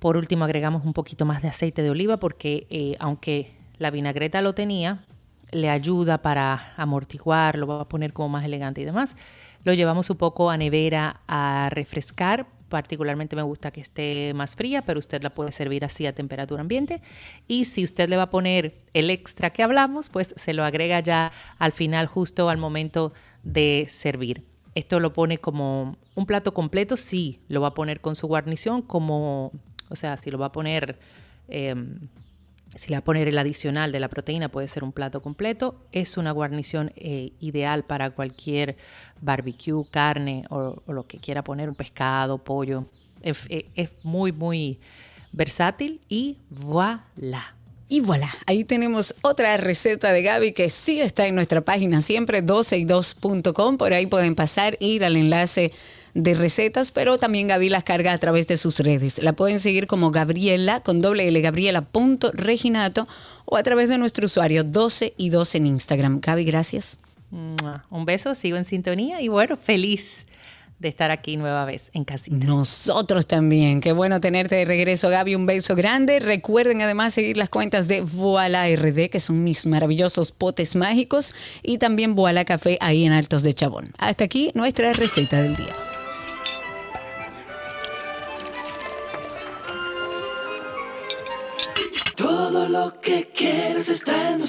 Por último, agregamos un poquito más de aceite de oliva porque eh, aunque la vinagreta lo tenía, le ayuda para amortiguar, lo va a poner como más elegante y demás. Lo llevamos un poco a nevera a refrescar particularmente me gusta que esté más fría, pero usted la puede servir así a temperatura ambiente. Y si usted le va a poner el extra que hablamos, pues se lo agrega ya al final, justo al momento de servir. Esto lo pone como un plato completo, sí, lo va a poner con su guarnición, como, o sea, si lo va a poner... Em, si le va a poner el adicional de la proteína, puede ser un plato completo. Es una guarnición eh, ideal para cualquier barbecue, carne o, lo que quiera poner, un pescado, pollo. Es, es muy, muy versátil y voilà. Y voilà, ahí tenemos otra receta de Gaby que sí está en nuestra página siempre, 12y2.com. Por ahí pueden pasar, ir al enlace de recetas, pero también Gaby las carga a través de sus redes. La pueden seguir como Gabriela, con doble L, Gabriela.reginato o a través de nuestro usuario 12 y 2 en Instagram. Gaby, gracias. Un beso, sigo en sintonía y bueno, feliz de estar aquí nueva vez en Casita. Nosotros también. Qué bueno tenerte de regreso, Gaby. Un beso grande. Recuerden además seguir las cuentas de Voila RD, que son mis maravillosos potes mágicos, y también Voila Café ahí en Altos de Chabón. Hasta aquí nuestra receta del día. Todo lo que quieres está en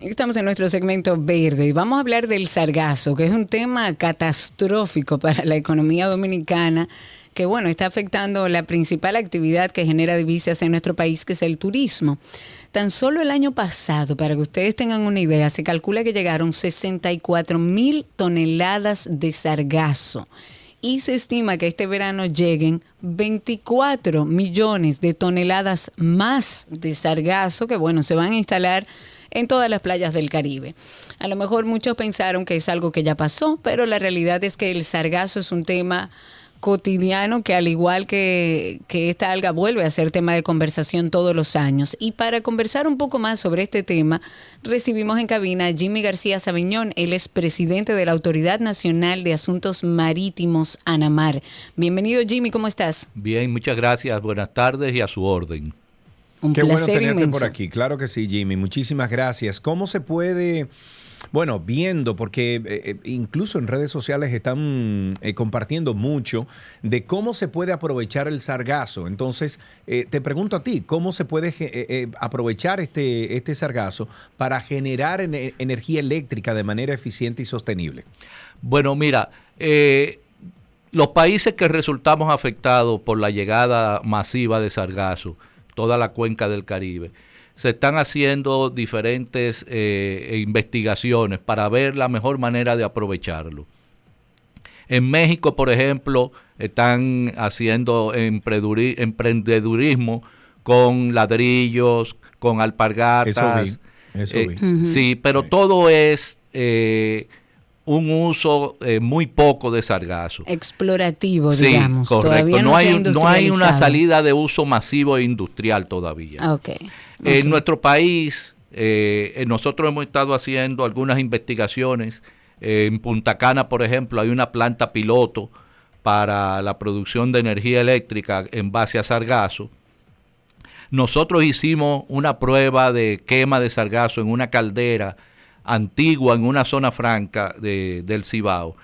Estamos en nuestro segmento verde y vamos a hablar del sargazo, que es un tema catastrófico para la economía dominicana, que bueno, está afectando la principal actividad que genera divisas en nuestro país, que es el turismo. Tan solo el año pasado, para que ustedes tengan una idea, se calcula que llegaron 64 mil toneladas de sargazo y se estima que este verano lleguen 24 millones de toneladas más de sargazo que, bueno, se van a instalar en todas las playas del Caribe. A lo mejor muchos pensaron que es algo que ya pasó, pero la realidad es que el sargazo es un tema cotidiano que al igual que, que, esta alga vuelve a ser tema de conversación todos los años. Y para conversar un poco más sobre este tema, recibimos en cabina a Jimmy García Sabiñón, él es presidente de la Autoridad Nacional de Asuntos Marítimos, ANAMAR. Bienvenido Jimmy, ¿cómo estás? Bien, muchas gracias, buenas tardes y a su orden. Qué bueno tenerte por aquí. Claro que sí, Jimmy. Muchísimas gracias. ¿Cómo se puede... Bueno, viendo, porque eh, eh, incluso en redes sociales están eh, compartiendo mucho de cómo se puede aprovechar el sargazo. Entonces, te pregunto a ti, ¿cómo se puede aprovechar este, este sargazo para generar energía eléctrica de manera eficiente y sostenible? Bueno, mira, los países que resultamos afectados por la llegada masiva de sargazo, toda la cuenca del Caribe. Se están haciendo diferentes eh, investigaciones para ver la mejor manera de aprovecharlo. En México, por ejemplo, están haciendo emprendedurismo con ladrillos, con alpargatas. Eso vi. Eh, sí, pero todo es eh, un uso eh, muy poco de sargazo. Explorativo, digamos. Correcto. no, hay, no hay una salida de uso masivo e industrial todavía. En nuestro país, eh, nosotros hemos estado haciendo algunas investigaciones. en Punta Cana, por ejemplo, hay una planta piloto para la producción de energía eléctrica en base a sargazo. Nosotros hicimos una prueba de quema de sargazo en una caldera antigua en una zona franca de, del Cibao.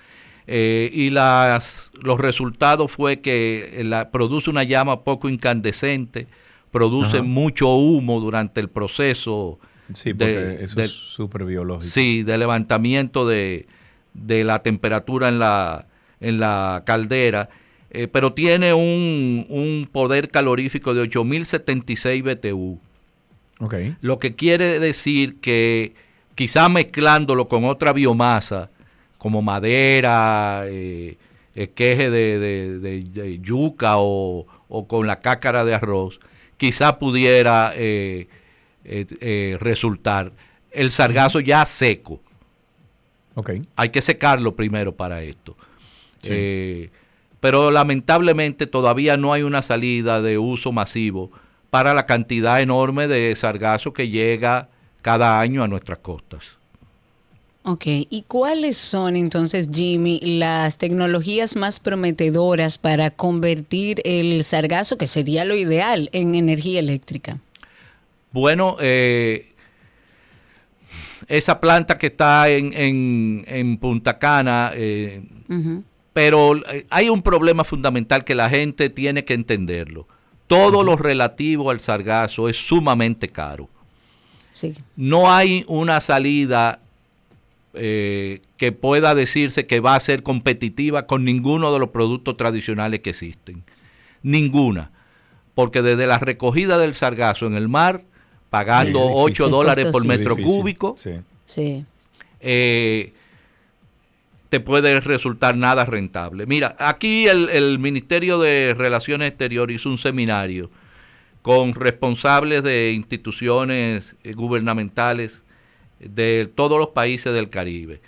Eh, y las, los resultados fue que la, produce una llama poco incandescente, produce mucho humo durante el proceso. Sí, porque eso es súper biológico. Sí, de levantamiento de, de, la temperatura en la, en la caldera, eh, pero tiene un, un, poder calorífico de 8076 BTU. Okay. Lo que quiere decir que quizá mezclándolo con otra biomasa, como madera, eh, queje de, yuca o, con la cácara de arroz, quizá pudiera eh, eh, resultar el sargazo ya seco. Okay. Hay que secarlo primero para esto. pero lamentablemente todavía no hay una salida de uso masivo para la cantidad enorme de sargazo que llega cada año a nuestras costas. Ok, ¿y cuáles son entonces, Jimmy, las tecnologías más prometedoras para convertir el sargazo, que sería lo ideal, en energía eléctrica? Bueno, eh, esa planta que está en, Punta Cana, eh, pero eh, hay un problema fundamental que la gente tiene que entenderlo. Todo lo relativo al sargazo es sumamente caro. no hay una salida eh, que pueda decirse que va a ser competitiva con ninguno de los productos tradicionales que existen. Ninguna. Porque desde la recogida del sargazo en el mar, pagando 8 dólares por metro cúbico, eh, te puede resultar nada rentable. Mira, aquí el, el Ministerio de Relaciones Exteriores hizo un seminario con responsables de instituciones eh, gubernamentales de todos los países del Caribe.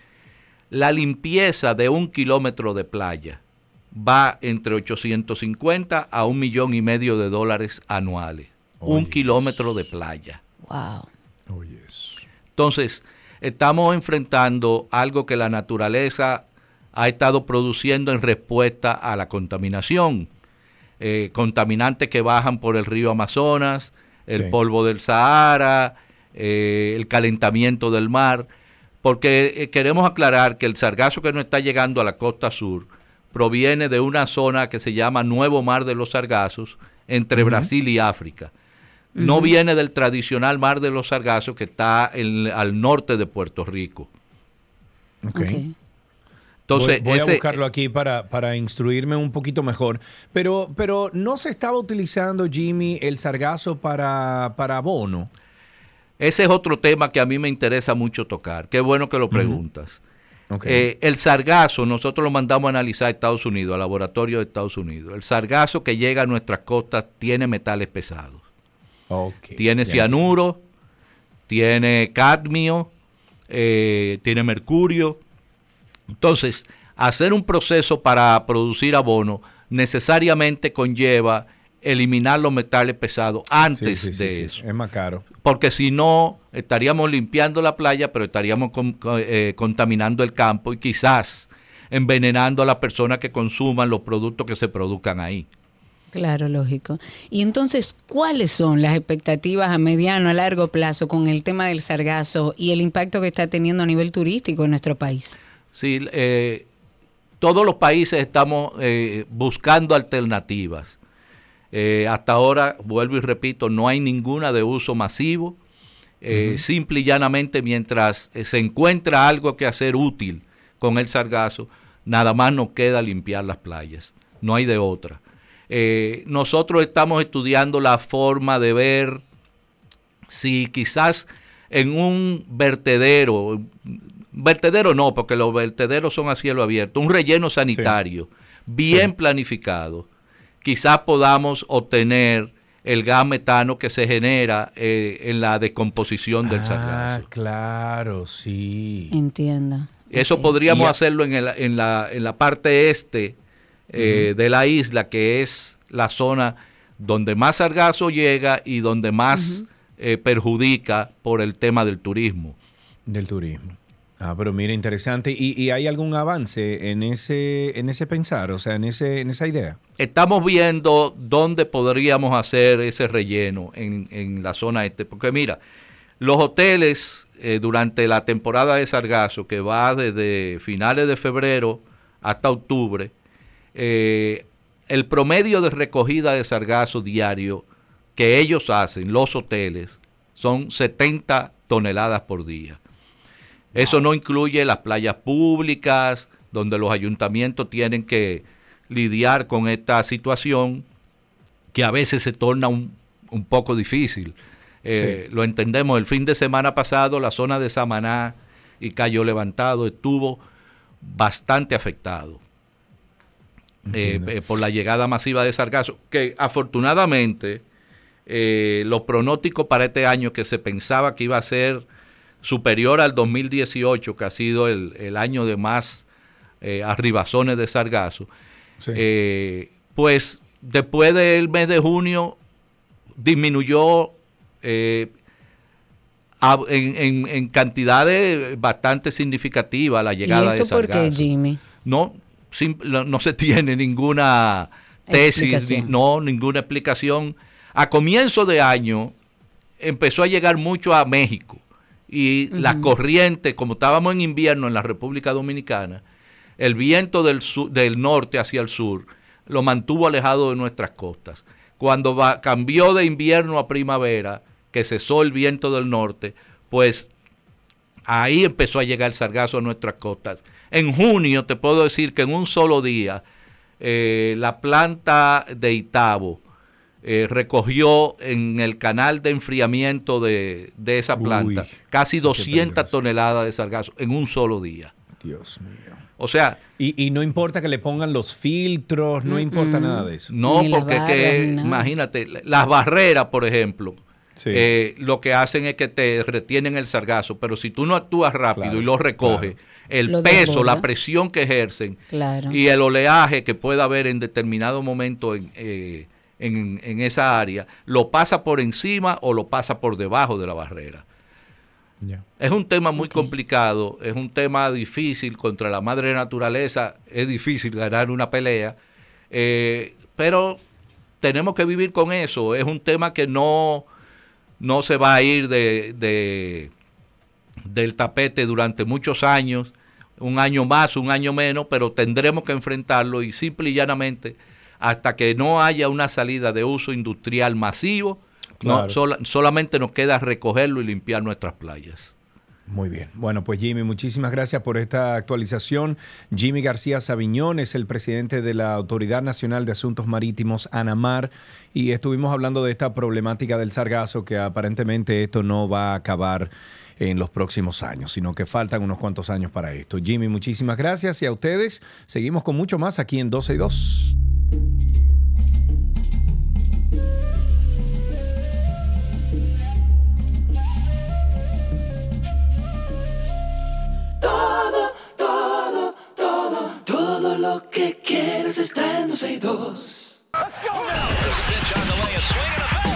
La limpieza de un kilómetro de playa va entre 850 a un millón y medio de dólares anuales. un kilómetro de playa. Wow. Entonces, estamos enfrentando algo que la naturaleza ha estado produciendo en respuesta a la contaminación. Eh, contaminantes que bajan por el río Amazonas, el polvo del Sahara, eh, el calentamiento del mar, porque eh, queremos aclarar que el sargazo que no está llegando a la costa sur proviene de una zona que se llama Nuevo Mar de los Sargazos, entre Brasil y África. No viene del tradicional Mar de los Sargazos que está al norte de Puerto Rico. Entonces, voy, a buscarlo aquí para, para, instruirme un poquito mejor. Pero, pero no se estaba utilizando, Jimmy, el sargazo para, para abono. Ese es otro tema que a mí me interesa mucho tocar. Qué bueno que lo preguntas. Eh, el sargazo, nosotros lo mandamos a analizar a Estados Unidos, al laboratorio de Estados Unidos. El sargazo que llega a nuestras costas tiene metales pesados. Tiene cianuro, tiene cadmio, eh, tiene mercurio. Entonces, hacer un proceso para producir abono necesariamente conlleva eliminar los metales pesados antes de eso. Es más caro. Porque si no, estaríamos limpiando la playa, pero estaríamos eh, contaminando el campo y quizás envenenando a las personas que consuman los productos que se produzcan ahí. Claro, lógico. Y entonces, ¿cuáles son las expectativas a mediano, a largo plazo con el tema del sargazo y el impacto que está teniendo a nivel turístico en nuestro país? Sí, eh, todos los países estamos eh, buscando alternativas. Eh, hasta ahora, vuelvo y repito, no hay ninguna de uso masivo. Eh, simple y llanamente, mientras eh, se encuentra algo que hacer útil con el sargazo, nada más nos queda limpiar las playas. No hay de otra. nosotros estamos estudiando la forma de ver si quizás en un vertedero, vertedero no, porque los vertederos son a cielo abierto, un relleno sanitario bien planificado, quizás podamos obtener el gas metano que se genera eh, en la descomposición del ah, claro, sí. Entiendo. Eso podríamos hacerlo en, en, la, en, la, parte este eh, de la isla, que es la zona donde más sargazo llega y donde más eh, perjudica por el tema del turismo. Del turismo. Ah, pero mira, interesante. ¿Y, hay algún avance en ese, en ese pensar, o sea, en, ese, en esa idea? Estamos viendo dónde podríamos hacer ese relleno en, la zona este. Porque mira, los hoteles eh, durante la temporada de sargazo, que va desde finales de febrero hasta octubre, eh, el promedio de recogida de sargazo diario que ellos hacen, los hoteles, son 70 toneladas por día. Eso no incluye las playas públicas, donde los ayuntamientos tienen que lidiar con esta situación que a veces se torna un, poco difícil. Eh, lo entendemos, el fin de semana pasado la zona de Samaná y Cayo Levantado estuvo bastante afectado eh, eh, por la llegada masiva de sargazo, que afortunadamente los pronósticos para este año que se pensaba que iba a ser superior al 2018, que ha sido el, año de más eh, arribazones de sargazo, eh, pues después del mes de junio disminuyó eh, en, cantidades bastante significativas la llegada ¿Y esto de sargazo. por qué, Jimmy? No, no se tiene ninguna tesis, no, ninguna explicación. A comienzo de año empezó a llegar mucho a México y la corriente, como estábamos en invierno en la República Dominicana, el viento del, del norte hacia el sur lo mantuvo alejado de nuestras costas. Cuando cambió de invierno a primavera, que cesó el viento del norte, pues ahí empezó a llegar el sargazo a nuestras costas. En junio te puedo decir que en un solo día eh, la planta de Itabo eh, recogió en el canal de enfriamiento de, esa planta casi 200 toneladas de sargazo en un solo día. Dios mío. O sea... Y, no importa que le pongan los filtros, no importa nada de eso. No, porque que, imagínate, las barreras, por ejemplo, eh, lo que hacen es que te retienen el sargazo, pero si tú no actúas rápido y lo recoges, el peso, la presión que ejercen y el oleaje que pueda haber en determinado momento en, eh, en, esa área, lo pasa por encima o lo pasa por debajo de la barrera. Es un tema muy complicado, es un tema difícil contra la madre naturaleza, es difícil ganar una pelea, eh, pero tenemos que vivir con eso, es un tema que no, no se va a ir de, del tapete durante muchos años, un año más, un año menos, pero tendremos que enfrentarlo y simple y llanamente hasta que no haya una salida de uso industrial masivo, no, solamente nos queda recogerlo y limpiar nuestras playas. Muy bien. Bueno, pues Jimmy, muchísimas gracias por esta actualización. Jimmy García Sabiñón es el presidente de la Autoridad Nacional de Asuntos Marítimos, ANAMAR, y estuvimos hablando de esta problemática del sargazo, que aparentemente esto no va a acabar en los próximos años, sino que faltan unos cuantos años para esto. Jimmy, muchísimas gracias y a ustedes seguimos con mucho más aquí en 12 y 2. Todo, todo, todo, todo lo que quieres está en 12 y 2. Let's go now. There's a pitch on the way, a swing and a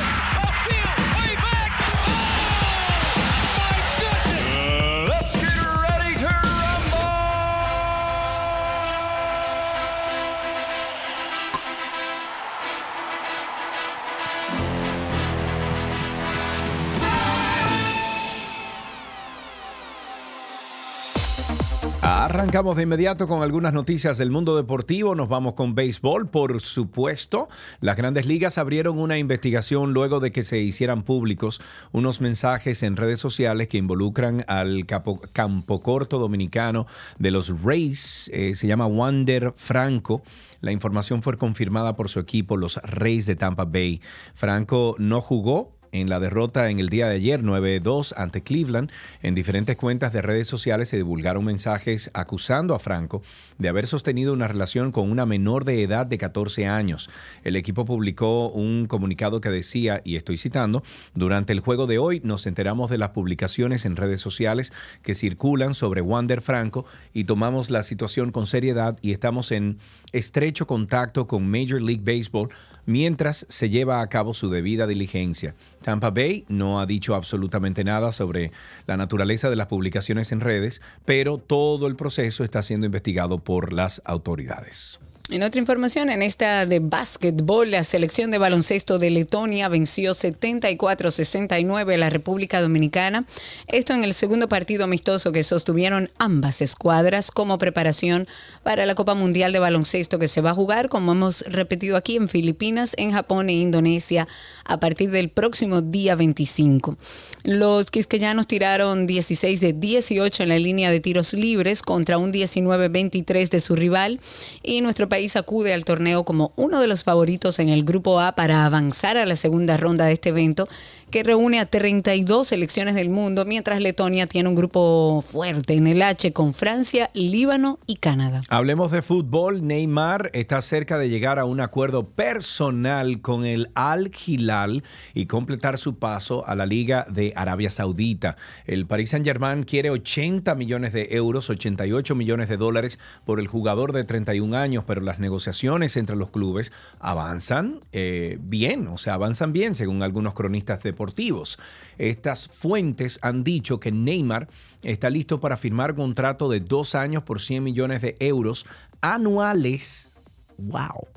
Arrancamos de inmediato con algunas noticias del mundo deportivo. Nos vamos con béisbol, por supuesto. Las grandes ligas abrieron una investigación luego de que se hicieran públicos unos mensajes en redes sociales que involucran al campo, corto dominicano de los Rays. Eh, se llama Wander Franco. La información fue confirmada por su equipo, los Rays de Tampa Bay. Franco no jugó en la derrota en el día de ayer 9-2 ante Cleveland, en diferentes cuentas de redes sociales se divulgaron mensajes acusando a Franco de haber sostenido una relación con una menor de edad de 14 años. El equipo publicó un comunicado que decía, y estoy citando, durante el juego de hoy nos enteramos de las publicaciones en redes sociales que circulan sobre Wander Franco y tomamos la situación con seriedad y estamos en estrecho contacto con Major League Baseball mientras se lleva a cabo su debida diligencia. Tampa Bay no ha dicho absolutamente nada sobre la naturaleza de las publicaciones en redes, pero todo el proceso está siendo investigado por las autoridades. En otra información, en esta de básquetbol, la selección de baloncesto de Letonia venció 74-69 a la República Dominicana. Esto en el segundo partido amistoso que sostuvieron ambas escuadras como preparación para la Copa Mundial de Baloncesto que se va a jugar, como hemos repetido aquí, en Filipinas, en Japón e Indonesia a partir del próximo día 25. Los quisqueyanos tiraron 16 de 18 en la línea de tiros libres contra un 19-23 de su rival y nuestro país país acude al torneo como uno de los favoritos en el Grupo A para avanzar a la segunda ronda de este evento que reúne a 32 selecciones del mundo, mientras Letonia tiene un grupo fuerte en el H con Francia, Líbano y Canadá. Hablemos de fútbol. Neymar está cerca de llegar a un acuerdo personal con el Al Hilal y completar su paso a la Liga de Arabia Saudita. El Paris Saint-Germain quiere 80 millones de euros, 88 millones de dólares por el jugador de 31 años, pero las negociaciones entre los clubes avanzan eh, bien, o sea, avanzan bien según algunos cronistas de deportivos. Estas fuentes han dicho que Neymar está listo para firmar contrato de dos años por 100 millones de euros anuales. wow.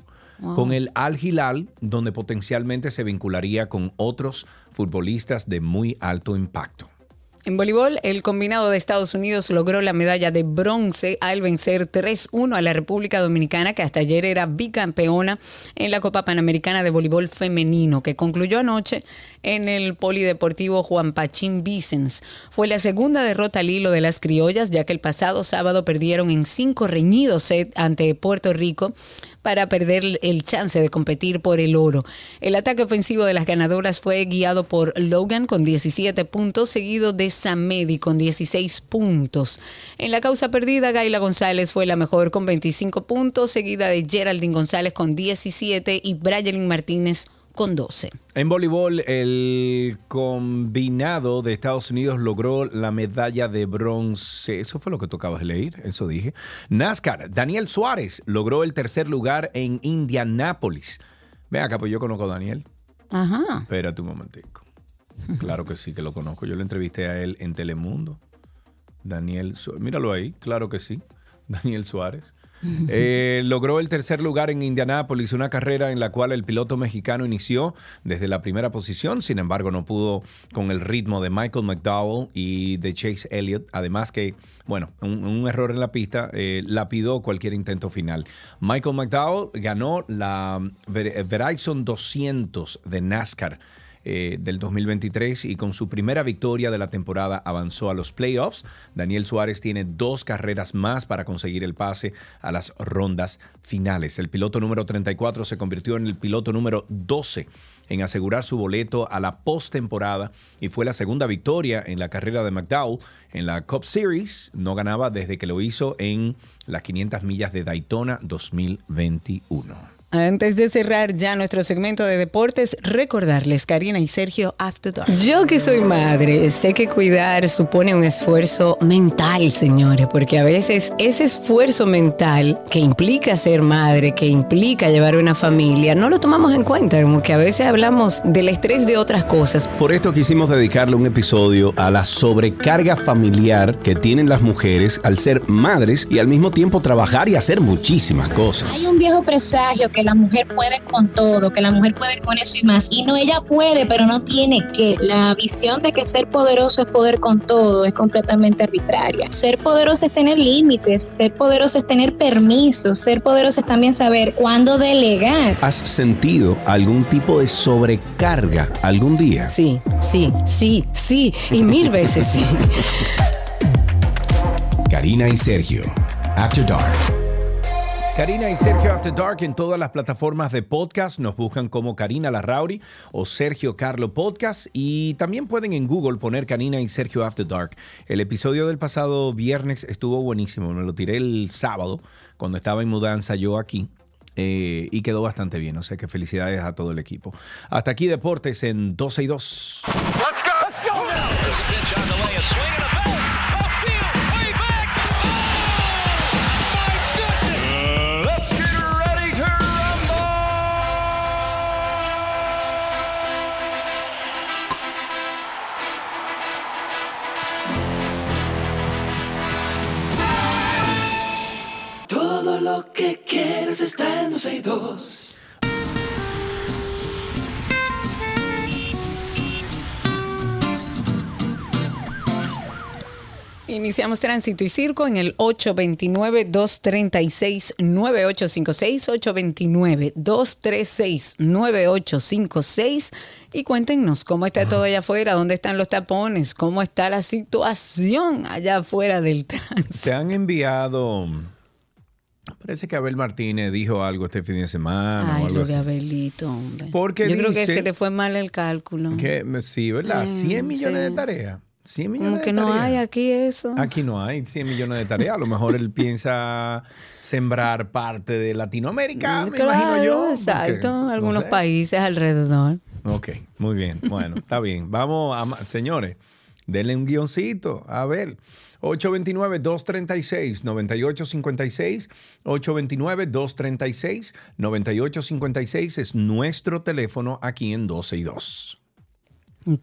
Con el Al Hilal, donde potencialmente se vincularía con otros futbolistas de muy alto impacto. En voleibol, el combinado de Estados Unidos logró la medalla de bronce al vencer 3-1 a la República Dominicana, que hasta ayer era bicampeona en la Copa Panamericana de Voleibol Femenino, que concluyó anoche en el Polideportivo Juan Pachín Vicens. Fue la segunda derrota al hilo de las criollas, ya que el pasado sábado perdieron en cinco reñidos set ante Puerto Rico para perder el chance de competir por el oro. El ataque ofensivo de las ganadoras fue guiado por Logan con 17 puntos, seguido de Samedi con 16 puntos. En la causa perdida, Gaila González fue la mejor con 25 puntos, seguida de Geraldine González con 17 y Brian Martínez con 12. En voleibol, el combinado de Estados Unidos logró la medalla de bronce. Eso fue lo que tocabas leer, eso dije. NASCAR, Daniel Suárez logró el tercer lugar en Indianápolis. Ven acá, pues yo conozco a Daniel. Ajá. Espérate un momentico. Claro que sí, que lo conozco. Yo lo entrevisté a él en Telemundo. Daniel, míralo ahí, claro que sí. Daniel Suárez. Eh, logró el tercer lugar en Indianápolis, una carrera en la cual el piloto mexicano inició desde la primera posición, sin embargo no pudo con el ritmo de Michael McDowell y de Chase Elliott, además que, bueno, un, error en la pista eh, lapidó cualquier intento final. Michael McDowell ganó la Verizon 200 de NASCAR eh, del 2023 y con su primera victoria de la temporada avanzó a los playoffs. Daniel Suárez tiene dos carreras más para conseguir el pase a las rondas finales. El piloto número 34 se convirtió en el piloto número 12 en asegurar su boleto a la postemporada y fue la segunda victoria en la carrera de McDowell en la Cup Series. No ganaba desde que lo hizo en las 500 millas de Daytona 2021. Antes de cerrar ya nuestro segmento de deportes, recordarles, Karina y Sergio, After Dark. Yo que soy madre, sé que cuidar supone un esfuerzo mental, señores, porque a veces ese esfuerzo mental que implica ser madre, que implica llevar una familia, no lo tomamos en cuenta, como que a veces hablamos del estrés de otras cosas. Por esto quisimos dedicarle un episodio a la sobrecarga familiar que tienen las mujeres al ser madres y al mismo tiempo trabajar y hacer muchísimas cosas. Hay un viejo presagio que la mujer puede con todo, que la mujer puede con eso y más. Y no, ella puede, pero no tiene que. La visión de que ser poderoso es poder con todo es completamente arbitraria. Ser poderoso es tener límites, ser poderoso es tener permisos, ser poderoso es también saber cuándo delegar. ¿Has sentido algún tipo de sobrecarga algún día? Sí, sí, sí, sí, y mil veces sí. Karina y Sergio, After Dark. Karina y Sergio After Dark en todas las plataformas de podcast. Nos buscan como Karina Larrauri o Sergio Carlo Podcast. Y también pueden en Google poner Karina y Sergio After Dark. El episodio del pasado viernes estuvo buenísimo. Me lo tiré el sábado cuando estaba en mudanza yo aquí. Eh, y quedó bastante bien. O sea que felicidades a todo el equipo. Hasta aquí Deportes en 12 y 2. Let's go, let's go. Iniciamos tránsito y circo en el 829-236-9856, 829-236-9856 y cuéntenos cómo está todo allá afuera, dónde están los tapones, cómo está la situación allá afuera del tránsito. Se han enviado Parece que Abel Martínez dijo algo este fin de semana. Ay, o algo lo de Abelito, hombre. Porque Yo creo que se le fue mal el cálculo. Que, sí, ¿verdad? 100 mm, millones de tareas. 100 millones Como que no hay aquí eso. Aquí no hay 100 millones de tareas. A lo mejor él piensa sembrar parte de Latinoamérica, me imagino yo. Exacto, algunos países alrededor. Ok, muy bien. Bueno, está bien. Vamos, a, señores, denle un guioncito. A ver. 829-236-9856. 829-236-9856 es nuestro teléfono aquí en 12 y 2.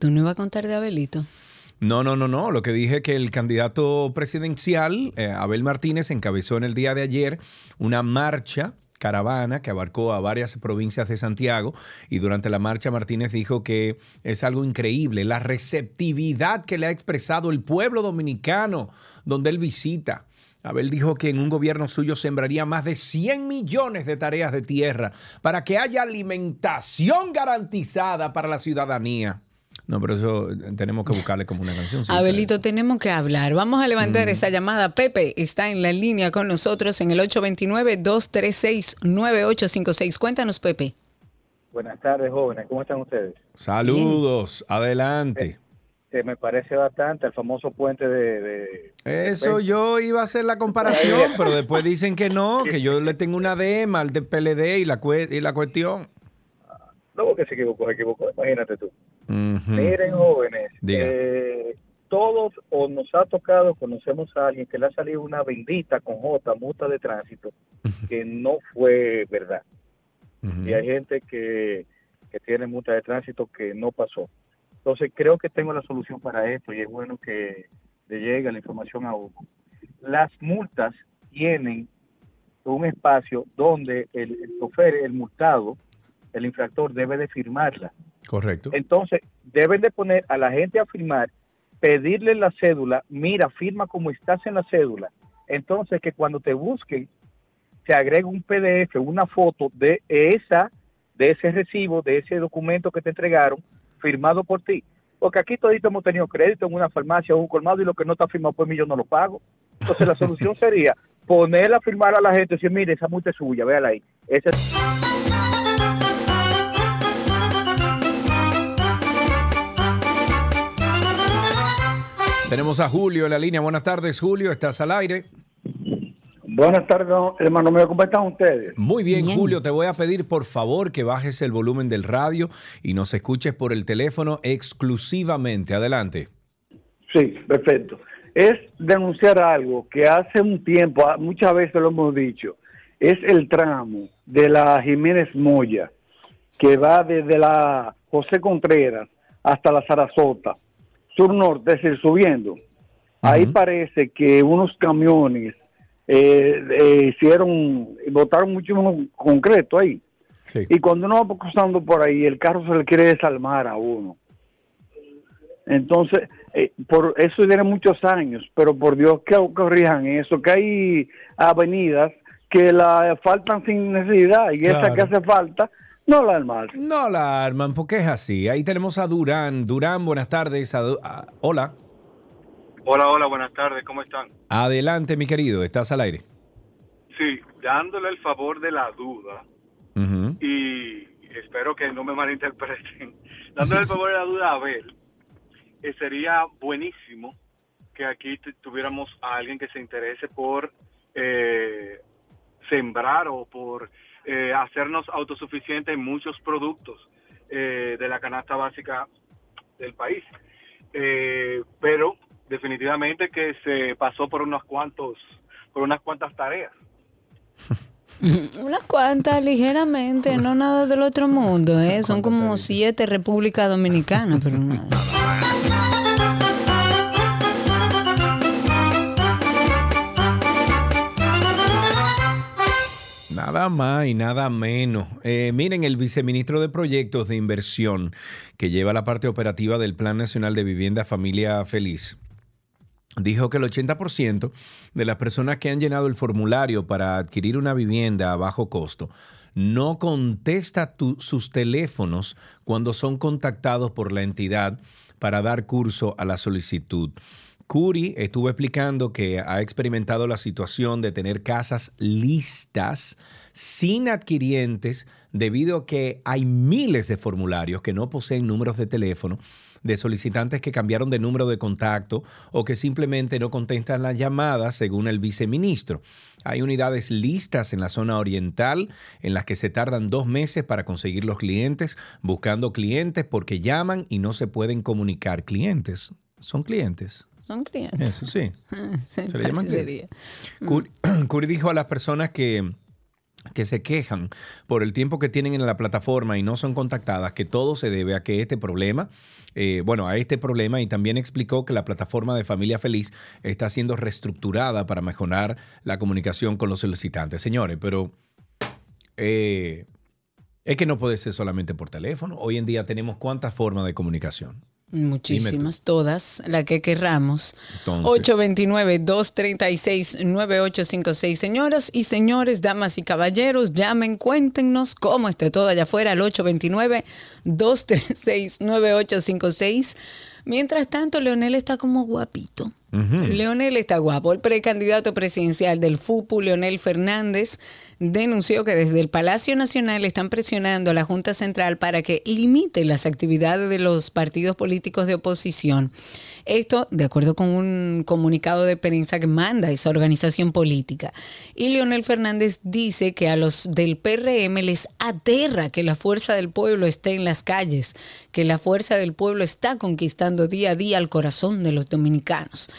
¿Tú no ibas a contar de Abelito? No, no, no, no. Lo que dije que el candidato presidencial, eh, Abel Martínez, encabezó en el día de ayer una marcha caravana que abarcó a varias provincias de Santiago y durante la marcha Martínez dijo que es algo increíble la receptividad que le ha expresado el pueblo dominicano donde él visita. Abel dijo que en un gobierno suyo sembraría más de 100 millones de tareas de tierra para que haya alimentación garantizada para la ciudadanía. No, pero eso tenemos que buscarle como una canción. Abelito, tenemos que hablar. Vamos a levantar mm. esa llamada. Pepe está en la línea con nosotros en el 829-236-9856. Cuéntanos, Pepe. Buenas tardes, jóvenes. ¿Cómo están ustedes? Saludos. Adelante. Eh, me parece bastante el famoso puente de... Eso yo iba a hacer la comparación, pero después dicen que no, que yo le tengo una dema al de PLD y la, y la cuestión. No, que se equivocó, se equivocó, imagínate tú. Miren, jóvenes, eh, todos o nos ha tocado, conocemos a alguien que le ha salido una bendita con J, multa de tránsito, que no fue verdad. Y hay gente que, que tiene multa de tránsito que no pasó. Entonces creo que tengo la solución para esto y es bueno que le llegue la información a uno. Las multas tienen un espacio donde el, el el multado, el infractor debe de firmarla. Correcto. Entonces, deben de poner a la gente a firmar, pedirle la cédula, mira, firma como estás en la cédula. Entonces, que cuando te busquen, se agregue un PDF, una foto de esa, de ese recibo, de ese documento que te entregaron, firmado por ti. Porque aquí todos hemos tenido crédito en una farmacia o un colmado y lo que no está firmado, pues yo no lo pago. Entonces, la solución sería ponerla a firmar a la gente y decir, mire, esa multa es suya, véala ahí. Ese Tenemos a Julio en la línea. Buenas tardes, Julio. Estás al aire. Buenas tardes, hermano mío. ¿Cómo están ustedes? Muy bien, Julio. Te voy a pedir, por favor, que bajes el volumen del radio y nos escuches por el teléfono exclusivamente. Adelante. Sí, perfecto. Es denunciar algo que hace un tiempo, ah, muchas veces lo hemos dicho, es el tramo de la Jiménez Moya, que va desde la José Contreras hasta la Sarasota sur norte, es decir, subiendo. Ahí parece que unos camiones eh, eh, hicieron, botaron mucho concreto ahí. Y cuando uno va cruzando por ahí, el carro se le quiere desalmar a uno. Entonces, eh, por eso tiene muchos años, pero por Dios que corrijan eso, que hay avenidas que la faltan sin necesidad y esa que hace falta no la arman. No la arman, porque es así. Ahí tenemos a Durán. Durán, buenas tardes. hola. Hola, hola, buenas tardes. ¿Cómo están? Adelante, mi querido. Estás al aire. Sí, dándole el favor de la duda. Y espero que no me malinterpreten. dándole el favor de la duda a ver, eh, sería buenísimo que aquí tuviéramos a alguien que se interese por eh, sembrar o por eh, hacernos autosuficientes en muchos productos eh, de la canasta básica del país. Eh, pero definitivamente que se pasó por unos cuantos, por unas cuantas tareas. Unas cuantas, ligeramente, no nada del otro mundo, ¿eh? Son como siete República Dominicana, pero nada. Nada más y nada menos. Eh, miren, el viceministro de Proyectos de Inversión que lleva la parte operativa del Plan Nacional de Vivienda Familia Feliz dijo que el 80% de las personas que han llenado el formulario para adquirir una vivienda a bajo costo no contesta sus teléfonos cuando son contactados por la entidad para dar curso a la solicitud. Curi estuvo explicando que ha experimentado la situación de tener casas listas sin adquirientes debido a que hay miles de formularios que no poseen números de teléfono de solicitantes que cambiaron de número de contacto o que simplemente no contestan las llamadas según el viceministro. Hay unidades listas en la zona oriental en las que se tardan dos meses para conseguir los clientes, buscando clientes porque llaman y no se pueden comunicar clientes. Son clientes. Son clientes. Eso sí. se le llaman Curi, dijo a las personas que que se quejan por el tiempo que tienen en la plataforma y no son contactadas, que todo se debe a que este problema, eh, bueno, a este problema y también explicó que la plataforma de Familia Feliz está siendo reestructurada para mejorar la comunicación con los solicitantes. Señores, pero eh, es que no puede ser solamente por teléfono. Hoy en día tenemos cuántas formas de comunicación. Muchísimas, todas, la que querramos. 829-236-9856. Señoras y señores, damas y caballeros, llamen, cuéntenos cómo esté todo allá afuera al 829-236-9856. Mientras tanto, Leonel está como guapito. Leonel está guapo. El precandidato presidencial del FUPU, Leonel Fernández, denunció que desde el Palacio Nacional están presionando a la Junta Central para que limite las actividades de los partidos políticos de oposición. Esto de acuerdo con un comunicado de prensa que manda esa organización política. Y Leonel Fernández dice que a los del PRM les aterra que la fuerza del pueblo esté en las calles, que la fuerza del pueblo está conquistando día a día el corazón de los dominicanos.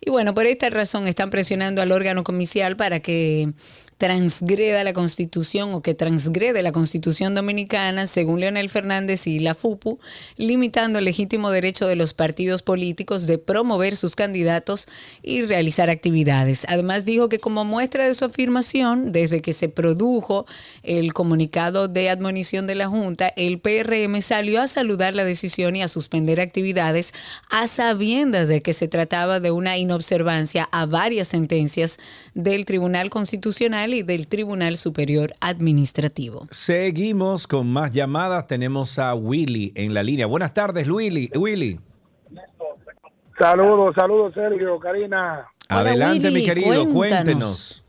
Y bueno, por esta razón están presionando al órgano comicial para que transgreda la constitución o que transgrede la constitución dominicana, según Leonel Fernández y la FUPU, limitando el legítimo derecho de los partidos políticos de promover sus candidatos y realizar actividades. Además dijo que como muestra de su afirmación, desde que se produjo el comunicado de admonición de la Junta, el PRM salió a saludar la decisión y a suspender actividades a sabiendas de que se trataba de una inobservancia a varias sentencias del Tribunal Constitucional y del Tribunal Superior Administrativo. Seguimos con más llamadas. Tenemos a Willy en la línea. Buenas tardes, Willy. Willy. Saludos, saludos, Sergio, Karina. Adelante, mi querido, cuéntenos.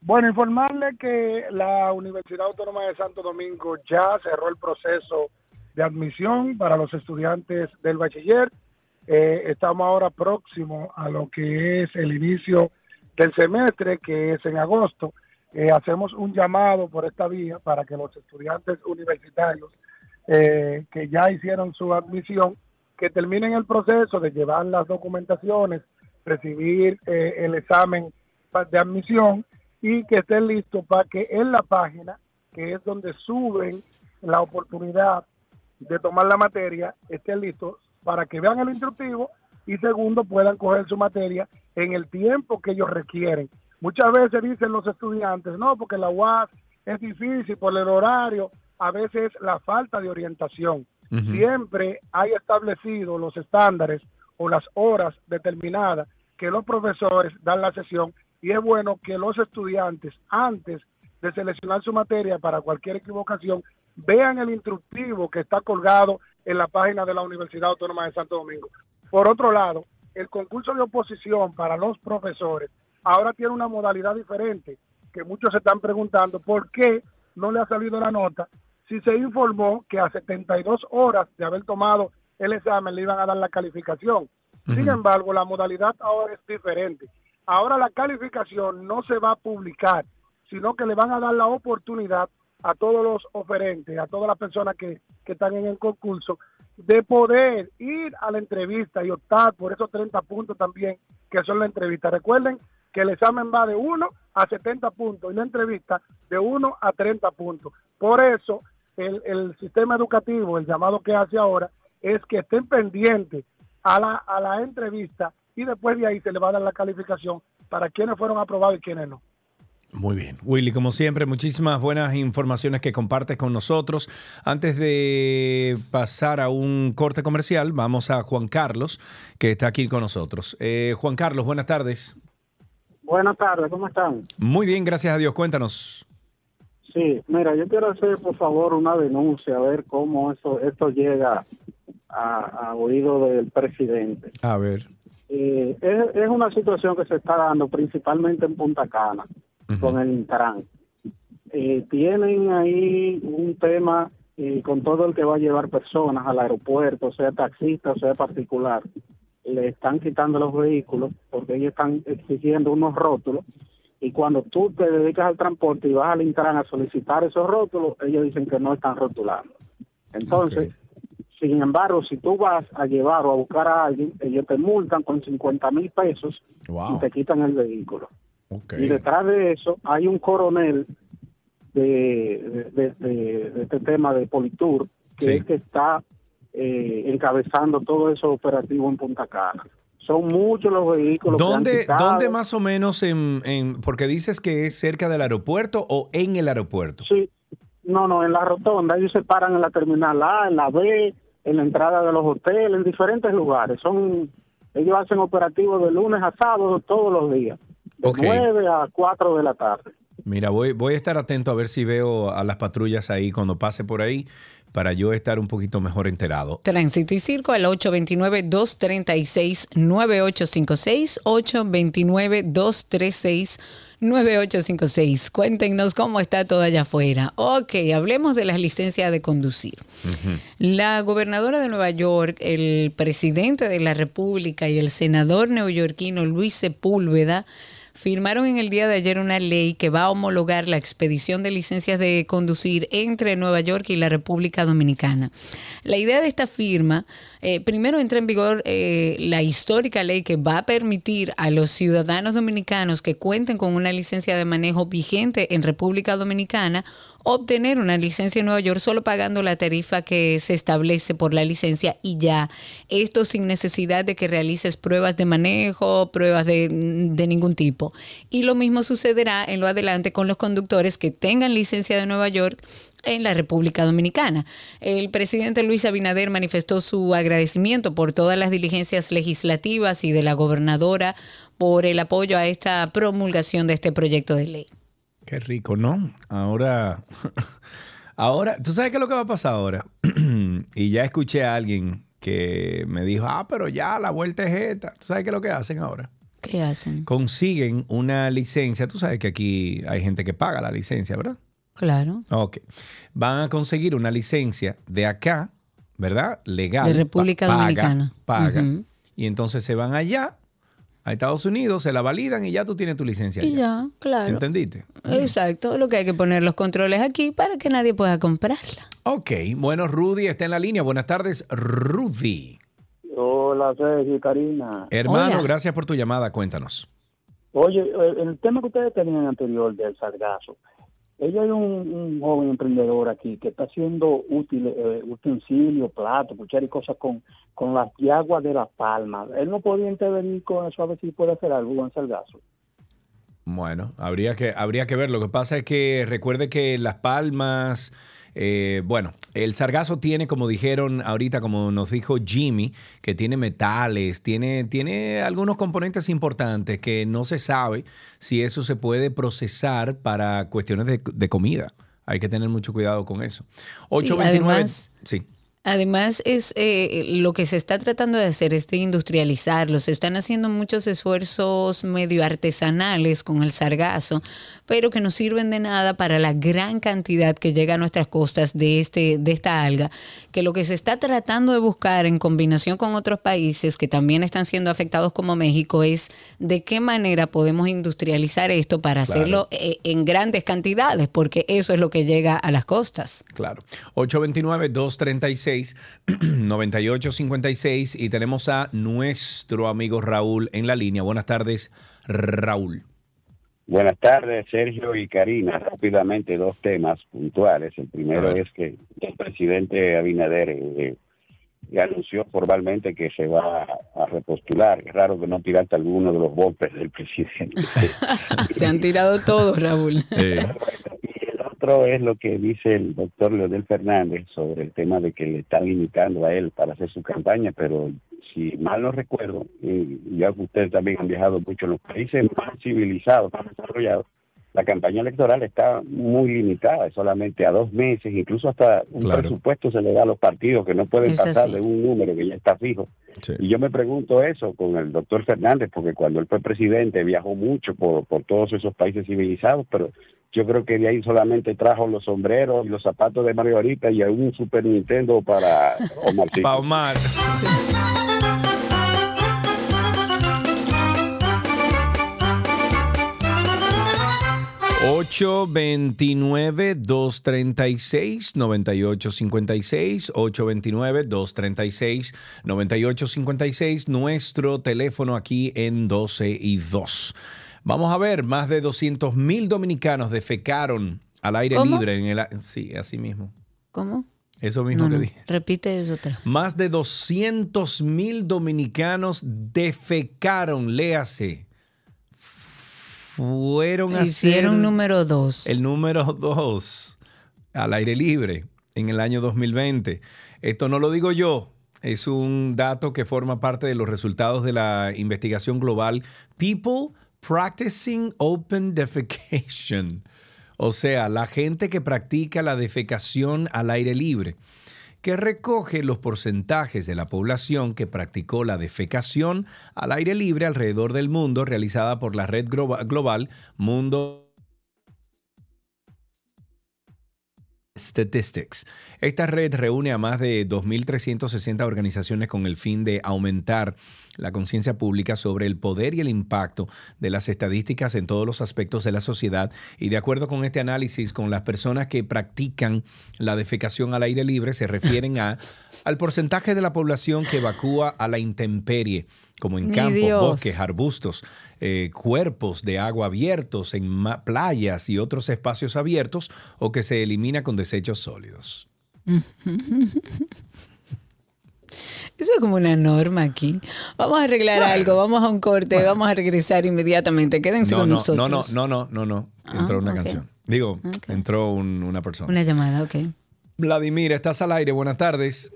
Bueno, informarle que la Universidad Autónoma de Santo Domingo ya cerró el proceso de admisión para los estudiantes del bachiller. Eh, estamos ahora próximos a lo que es el inicio del semestre, que es en agosto. Eh, hacemos un llamado por esta vía para que los estudiantes universitarios eh, que ya hicieron su admisión, que terminen el proceso de llevar las documentaciones, recibir eh, el examen de admisión y que estén listos para que en la página, que es donde suben la oportunidad de tomar la materia, estén listos para que vean el instructivo y segundo puedan coger su materia en el tiempo que ellos requieren. Muchas veces dicen los estudiantes, no, porque la UAS es difícil por el horario, a veces la falta de orientación. Siempre hay establecido los estándares o las horas determinadas que los profesores dan la sesión y es bueno que los estudiantes antes de seleccionar su materia para cualquier equivocación vean el instructivo que está colgado en la página de la Universidad Autónoma de Santo Domingo. Por otro lado, el concurso de oposición para los profesores ahora tiene una modalidad diferente, que muchos se están preguntando por qué no le ha salido la nota si se informó que a 72 horas de haber tomado el examen le iban a dar la calificación. Sin embargo, la modalidad ahora es diferente. Ahora la calificación no se va a publicar, sino que le van a dar la oportunidad a todos los oferentes, a todas las personas que, que están en el concurso, de poder ir a la entrevista y optar por esos 30 puntos también que son la entrevista. Recuerden que el examen va de 1 a 70 puntos y la entrevista de 1 a 30 puntos. Por eso el, el sistema educativo, el llamado que hace ahora, es que estén pendientes a la, a la entrevista y después de ahí se le va a dar la calificación para quienes fueron aprobados y quienes no. Muy bien. Willy, como siempre, muchísimas buenas informaciones que compartes con nosotros. Antes de pasar a un corte comercial, vamos a Juan Carlos, que está aquí con nosotros. Eh, Juan Carlos, buenas tardes. Buenas tardes, ¿cómo están? Muy bien, gracias a Dios. Cuéntanos. Sí, mira, yo quiero hacer, por favor, una denuncia, a ver cómo eso, esto llega a, oído del presidente. A ver. Eh, es, es una situación que se está dando principalmente en Punta Cana con el Intran. Eh, tienen ahí un tema eh, con todo el que va a llevar personas al aeropuerto, sea taxista sea particular. Le están quitando los vehículos porque ellos están exigiendo unos rótulos y cuando tú te dedicas al transporte y vas al Intran a solicitar esos rótulos, ellos dicen que no están rotulando. Entonces, sin embargo, si tú vas a llevar o a buscar a alguien, ellos te multan con 50 mil pesos y te quitan el vehículo. Y detrás de eso hay un coronel de, de, este tema de Politur, que es que está eh, encabezando todo eso operativo en Punta Cana. son muchos los vehículos. ¿Dónde, ¿dónde más o menos, en, en, porque dices que es cerca del aeropuerto o en el aeropuerto? Sí, no, no, en la rotonda. Ellos se paran en la terminal A, en la B, en la entrada de los hoteles, en diferentes lugares. Son, ellos hacen operativos de lunes a sábado todos los días, de 9 a 4 de la tarde. Mira, voy, voy a estar atento a ver si veo a las patrullas ahí cuando pase por ahí para yo estar un poquito mejor enterado. Tránsito y Circo al 829-236-9856, 829-236-9856. Cuéntenos cómo está todo allá afuera. Ok, hablemos de las licencias de conducir. La gobernadora de Nueva York, el presidente de la República y el senador neoyorquino Luis Sepúlveda firmaron en el día de ayer una ley que va a homologar la expedición de licencias de conducir entre Nueva York y la República Dominicana. La idea de esta firma, eh, primero entra en vigor eh, la histórica ley que va a permitir a los ciudadanos dominicanos que cuenten con una licencia de manejo vigente en República Dominicana obtener una licencia en Nueva York solo pagando la tarifa que se establece por la licencia y ya. Esto sin necesidad de que realices pruebas de manejo, pruebas de, ningún tipo. Y lo mismo sucederá en lo adelante con los conductores que tengan licencia de Nueva York en la República Dominicana. El presidente Luis Abinader manifestó su agradecimiento por todas las diligencias legislativas y de la gobernadora por el apoyo a esta promulgación de este proyecto de ley. Qué rico, ¿no? Ahora, ahora, ¿tú sabes qué es lo que va a pasar ahora? y ya escuché a alguien que me dijo, ah, pero ya la vuelta es esta. ¿Tú sabes qué es lo que hacen ahora? ¿Qué hacen? Consiguen una licencia. Tú sabes que aquí hay gente que paga la licencia, ¿verdad? Claro. Ok. Van a conseguir una licencia de acá, ¿verdad? Legal. De República Dominicana. Paga. Y entonces se van allá a Estados Unidos, se la validan y ya tú tienes tu licencia. Y ya, claro. ¿Entendiste? Exacto, lo que hay que poner los controles aquí para que nadie pueda comprarla. Ok, bueno, Rudy está en la línea. Buenas tardes, Rudy. Hola, Sergio Karina. Hermano, gracias por tu llamada, cuéntanos. Oye, eh, el tema que ustedes tenían anterior del sargazo, ella es un, joven emprendedor aquí que está haciendo útil, eh, utensilios, platos, cuchara y cosas con, con las yaguas de la palma. Él no podía intervenir con eso a ver si puede hacer algo en Salgazo. Bueno, habría que, habría que ver. Lo que pasa es que recuerde que las palmas eh, bueno, el sargazo tiene, como dijeron ahorita, como nos dijo Jimmy, que tiene metales, tiene, tiene algunos componentes importantes que no se sabe si eso se puede procesar para cuestiones de, comida. Hay que tener mucho cuidado con eso. 829. sí. Además, es eh, lo que se está tratando de hacer es de industrializarlo. Se están haciendo muchos esfuerzos medio artesanales con el sargazo, pero que no sirven de nada para la gran cantidad que llega a nuestras costas de, este, de esta alga, que lo que se está tratando de buscar en combinación con otros países que también están siendo afectados como México es de qué manera podemos industrializar esto para hacerlo eh, en grandes cantidades, porque eso es lo que llega a las costas. Claro. 829-236-9856 y tenemos a nuestro amigo Raúl en la línea. Buenas tardes, Raúl. Buenas tardes, Sergio y Karina. Rápidamente, dos temas puntuales. El primero es que el presidente Abinader eh, anunció formalmente que se va a repostular. Es raro que no tiraste alguno de los golpes del presidente. se han tirado todos, Raúl. Y el otro es lo que dice el doctor Leonel Fernández sobre el tema de que le están limitando a él para hacer su campaña, pero si mal no recuerdo, y ya que ustedes también han viajado mucho en los países más civilizados, más desarrollados, la campaña electoral está muy limitada, solamente a dos meses, incluso hasta un presupuesto se le da a los partidos que no pueden pasar de un número que ya está fijo. Y yo me pregunto eso con el doctor Fernández, porque cuando él fue presidente viajó mucho por, por todos esos países civilizados, pero yo creo que de ahí solamente trajo los sombreros y los zapatos de Margarita y un Super Nintendo para Omar. Para Omar. 829-236-9856, 829-236-9856, nuestro teléfono aquí en 12 y 2. Vamos a ver, más de 200 mil dominicanos defecaron al aire libre en el... Sí, así mismo. ¿Cómo? Eso mismo que dije. Repite eso otra. Más de 200 mil dominicanos defecaron, léase. Fueron a Hicieron número dos. El número dos al aire libre en el año 2020. Esto no lo digo yo, es un dato que forma parte de los resultados de la investigación global People Practicing Open Defecation. O sea, la gente que practica la defecación al aire libre, que recoge los porcentajes de la población que practicó la defecación al aire libre alrededor del mundo realizada por la red global Mundo Statistics. Esta red reúne a más de 2.360 organizaciones con el fin de aumentar la conciencia pública sobre el poder y el impacto de las estadísticas en todos los aspectos de la sociedad. Y de acuerdo con este análisis, con las personas que practican la defecación al aire libre se refieren a, al porcentaje de la población que evacúa a la intemperie, como en campos, bosques, arbustos, eh, cuerpos de agua abiertos en playas y otros espacios abiertos o que se elimina con desechos sólidos. Eso es como una norma aquí. Vamos a arreglar algo, vamos a un corte, vamos a regresar inmediatamente. Quédense con nosotros. No, no, no, no, no, no. Entró ah, una canción. Digo, entró una persona. Una llamada, ok. Vladimir, estás al aire. Buenas tardes.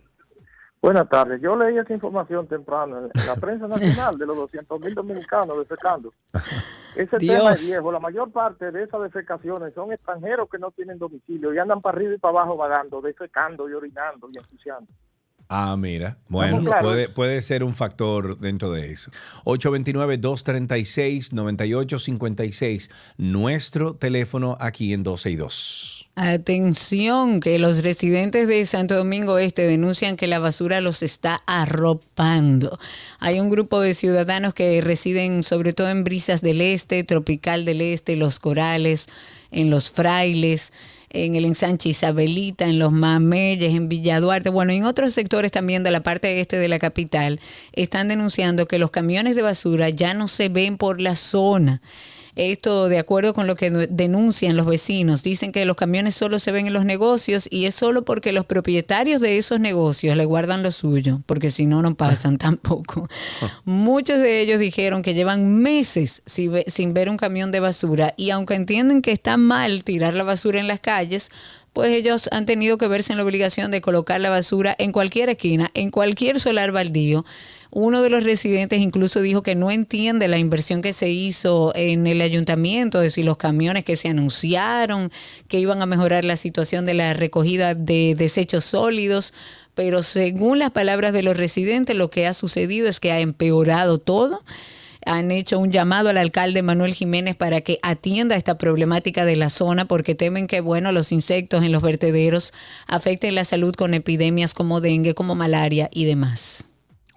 Buenas tardes. Yo leí esa información temprano en la prensa nacional de los 200 mil dominicanos defecando. Ese tema es viejo. La mayor parte de esas defecaciones son extranjeros que no tienen domicilio y andan para arriba y para abajo vagando, defecando y orinando y ensuciando. Ah, mira. Bueno, puede, puede ser un factor dentro de eso. 829-236-9856. Nuestro teléfono aquí en 12 y 2. Atención, que los residentes de Santo Domingo Este denuncian que la basura los está arropando. Hay un grupo de ciudadanos que residen sobre todo en Brisas del Este, Tropical del Este, Los Corales, en Los Frailes en el ensanche Isabelita, en los Mameyes, en Villa Duarte, bueno, en otros sectores también de la parte este de la capital, están denunciando que los camiones de basura ya no se ven por la zona. Esto de acuerdo con lo que denuncian los vecinos. Dicen que los camiones solo se ven en los negocios y es solo porque los propietarios de esos negocios le guardan lo suyo, porque si no, no pasan tampoco. Muchos de ellos dijeron que llevan meses sin ver un camión de basura y aunque entienden que está mal tirar la basura en las calles, pues ellos han tenido que verse en la obligación de colocar la basura en cualquier esquina, en cualquier solar baldío uno de los residentes incluso dijo que no entiende la inversión que se hizo en el ayuntamiento, de decir, los camiones que se anunciaron, que iban a mejorar la situación de la recogida de desechos sólidos, pero según las palabras de los residentes, lo que ha sucedido es que ha empeorado todo han hecho un llamado al alcalde Manuel Jiménez para que atienda esta problemática de la zona porque temen que bueno, los insectos en los vertederos afecten la salud con epidemias como dengue, como malaria y demás.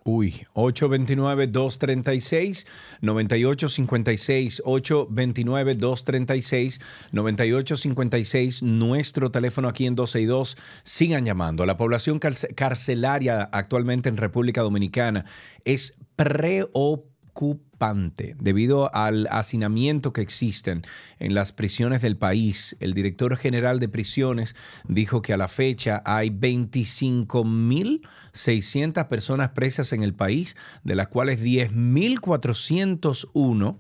Uy, 829-236-9856, 829-236-9856, nuestro teléfono aquí en 12 y 2. Sigan llamando. La población carcelaria actualmente en República Dominicana es preocupante debido al hacinamiento que existen en las prisiones del país. El director general de prisiones dijo que a la fecha hay 25 mil 600 personas presas en el país, de las cuales 10.401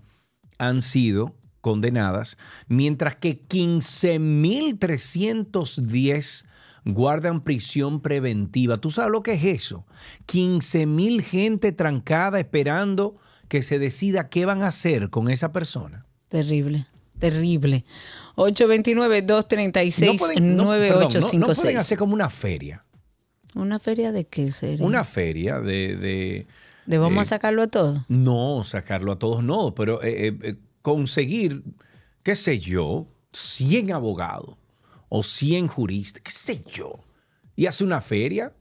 han sido condenadas, mientras que 15.310 guardan prisión preventiva. ¿Tú sabes lo que es eso? 15.000 gente trancada esperando que se decida qué van a hacer con esa persona. Terrible, terrible. 829-236-9856. No, pueden hacer como una feria. ¿Una feria de qué sería? Una feria de... ¿De, ¿De vamos a sacarlo a todos? No, sacarlo a todos no, pero eh, eh, eh, conseguir, qué sé yo, 100 abogados o 100 juristas, qué sé yo, y hacer una feria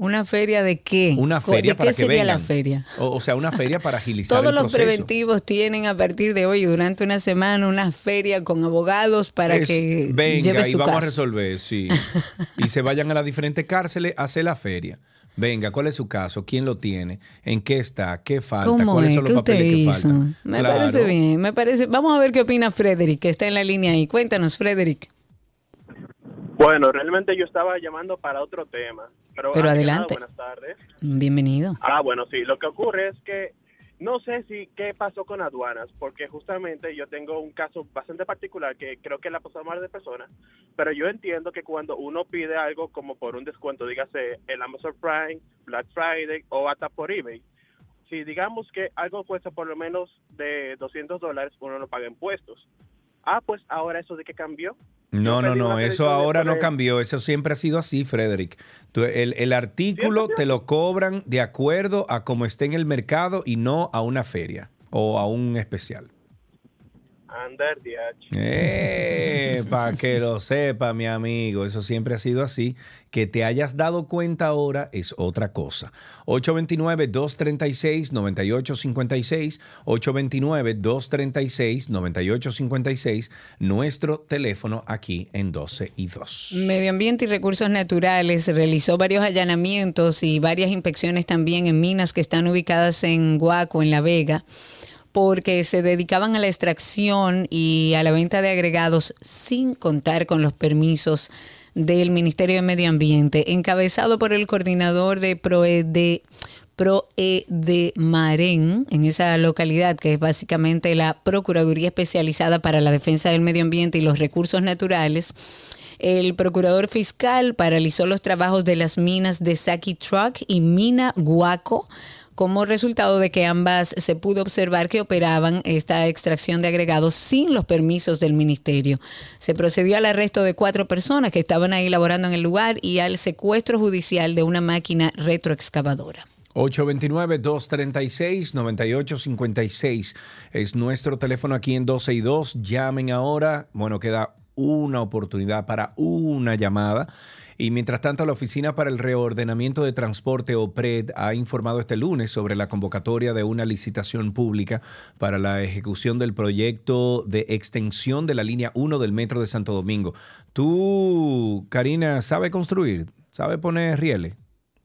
¿Una feria de qué? Una feria ¿De para qué sería la feria? O, sea, una feria para agilizar Todos el los preventivos tienen a partir de hoy, durante una semana, una feria con abogados para que venga lleve su y vamos a resolver, sí. y se vayan a las diferentes cárceles a hacer la feria. Venga, ¿cuál es su caso? ¿Quién lo tiene? ¿En qué está? ¿Qué falta? ¿Cuáles son los papeles que faltan? Me parece bien, me parece. Vamos a ver qué opina Frederick, que está en la línea ahí. Cuéntanos, Frederick. Bueno, realmente yo estaba llamando para otro tema. Pero, adelante. buenas tardes. Bienvenido. Ah, bueno, sí. Lo que ocurre es que no sé si qué pasó con aduanas, porque justamente yo tengo un caso bastante particular que creo que le ha pasado a más de personas, pero yo entiendo que cuando uno pide algo como por un descuento, dígase el Amazon Prime, Black Friday o hasta por eBay, si digamos que algo cuesta por lo menos de 200 dólares, uno no paga impuestos. Ah, pues ahora eso de que cambió. No, no, no, eso ahora no cambió, eso siempre ha sido así, Frederick. el, el, artículo te lo cobran de acuerdo a cómo esté en el mercado y no a una feria o a un especial. Andar eh, para que lo sepa, mi amigo. Eso siempre ha sido así. Que te hayas dado cuenta ahora es otra cosa. 829-236-9856. 829-236-9856. Nuestro teléfono aquí en 12 y 2. Medio Ambiente y Recursos Naturales realizó varios allanamientos y varias inspecciones también en minas que están ubicadas en Guaco, en La Vega porque se dedicaban a la extracción y a la venta de agregados sin contar con los permisos del Ministerio de Medio Ambiente, encabezado por el coordinador de PROE de PROE de Marén, en esa localidad, que es básicamente la Procuraduría Especializada para la Defensa del Medio Ambiente y los Recursos Naturales. El procurador fiscal paralizó los trabajos de las minas de Saki Truck y Mina Guaco como resultado de que ambas se pudo observar que operaban esta extracción de agregados sin los permisos del ministerio. Se procedió al arresto de cuatro personas que estaban ahí laborando en el lugar y al secuestro judicial de una máquina retroexcavadora. 829-236-9856 es nuestro teléfono aquí en 12 y 2. Llamen ahora. Bueno, queda una oportunidad para una llamada. Y mientras tanto, la Oficina para el Reordenamiento de Transporte, OPRED, ha informado este lunes sobre la convocatoria de una licitación pública para la ejecución del proyecto de extensión de la línea 1 del Metro de Santo Domingo. ¿Tú, Karina, sabes construir? ¿Sabes poner rieles?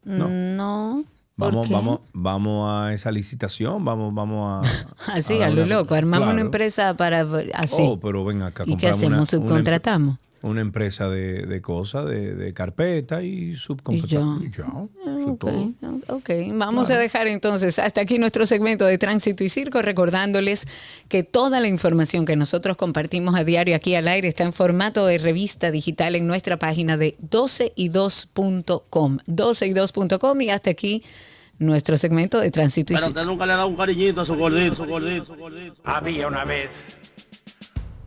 No. No. Vamos, vamos, vamos a esa licitación, vamos, vamos a. así, a, lo loco. Armamos una empresa para así. Oh, pero ven acá. ¿Y qué hacemos? ¿Subcontratamos? una empresa de, de cosas, de, carpeta y subcontratación. Y ya. Ah, ok, vamos a dejar entonces hasta aquí nuestro segmento de Tránsito y Circo, recordándoles que toda la información que nosotros compartimos a diario aquí al aire está en formato de revista digital en nuestra página de 12y2.com. 12y2.com y hasta aquí nuestro segmento de Tránsito y Circo. Pero usted nunca le ha dado un cariñito a su gordito, su gordito, su gordito. Había una vez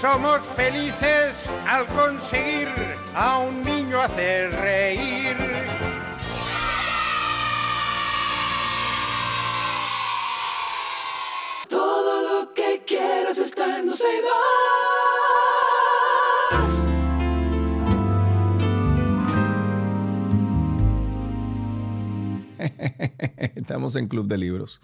Somos felices al conseguir a un niño hacer reír. Todo lo que quieras está en Estamos en Club de Libros.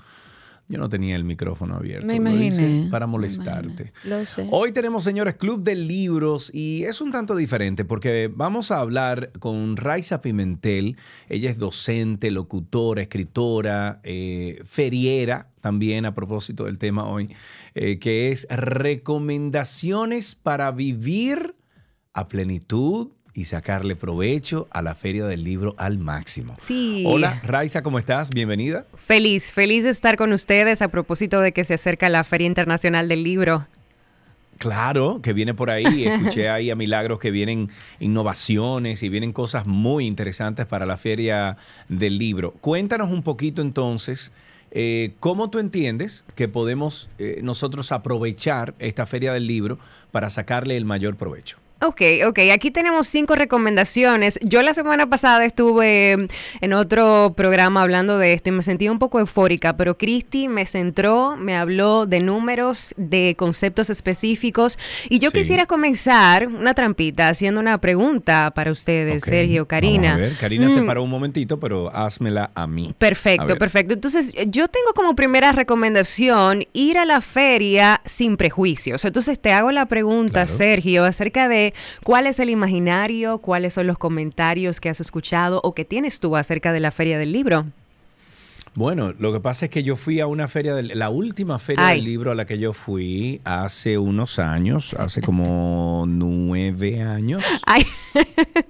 Yo no tenía el micrófono abierto. Me imaginé. para molestarte. Lo sé. Hoy tenemos, señores, Club de Libros y es un tanto diferente porque vamos a hablar con Raiza Pimentel. Ella es docente, locutora, escritora, eh, feriera también a propósito del tema hoy, eh, que es recomendaciones para vivir a plenitud y sacarle provecho a la Feria del Libro al máximo. Sí. Hola, Raiza, ¿cómo estás? Bienvenida. Feliz, feliz de estar con ustedes a propósito de que se acerca la Feria Internacional del Libro. Claro, que viene por ahí. Escuché ahí a Milagros que vienen innovaciones y vienen cosas muy interesantes para la Feria del Libro. Cuéntanos un poquito entonces. Eh, ¿Cómo tú entiendes que podemos eh, nosotros aprovechar esta feria del libro para sacarle el mayor provecho? Ok, ok. Aquí tenemos cinco recomendaciones. Yo la semana pasada estuve en otro programa hablando de esto y me sentí un poco eufórica, pero Cristi me centró, me habló de números, de conceptos específicos y yo Sí. quisiera comenzar una trampita haciendo una pregunta para ustedes, Sergio, Karina. Vamos a ver, Karina se Mm, paró un momentito, pero házmela a mí. Perfecto, perfecto. Entonces, yo tengo como primera recomendación ir a la feria sin prejuicios. Entonces, te hago la pregunta, Sergio, acerca de cuál es el imaginario, cuáles son los comentarios que has escuchado o que tienes tú acerca de la feria del libro. Bueno, lo que pasa es que yo fui a una feria, del, la última feria Ay. del libro a la que yo fui hace unos años, hace como nueve años. Ay.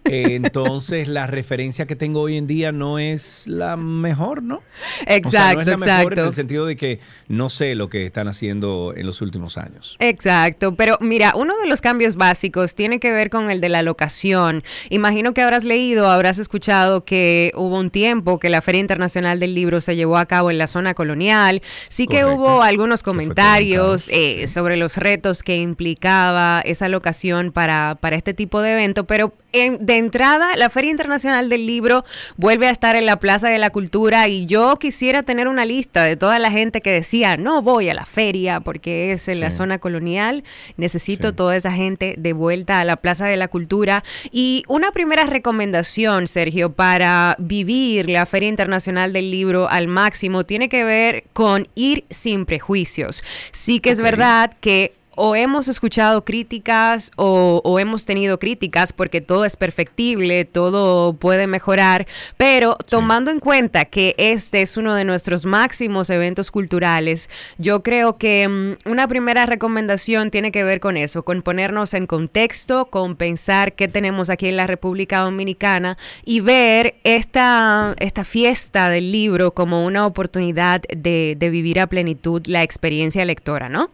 Entonces, la referencia que tengo hoy en día no es la mejor, ¿no? o sea, no Exacto, es la mejor en exacto. el sentido de que no sé lo que están haciendo en los últimos años. Exacto, pero mira, uno de los cambios básicos tiene que ver con el de la locación. Imagino que habrás leído, habrás escuchado que hubo un tiempo que la Feria Internacional del Libro se llevó a cabo en la zona colonial. Sí que Correcto. hubo algunos comentarios eh, sobre los retos que implicaba esa locación para, para este tipo de evento, pero en- de entrada, la Feria Internacional del Libro vuelve a estar en la Plaza de la Cultura y yo quisiera tener una lista de toda la gente que decía, no voy a la feria porque es en la zona colonial, necesito toda esa gente de vuelta a la Plaza de la Cultura. Y una primera recomendación, Sergio, para vivir la Feria Internacional del Libro al máximo tiene que ver con ir sin prejuicios. Sí que es verdad que o hemos escuchado críticas o, o hemos tenido críticas porque todo es perfectible, todo puede mejorar, pero tomando en cuenta que este es uno de nuestros máximos eventos culturales, yo creo que mm, una primera recomendación tiene que ver con eso, con ponernos en contexto, con pensar qué tenemos aquí en la República Dominicana y ver esta, esta fiesta del libro como una oportunidad de, de vivir a plenitud la experiencia lectora, ¿no?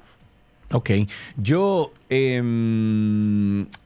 Ok, yo,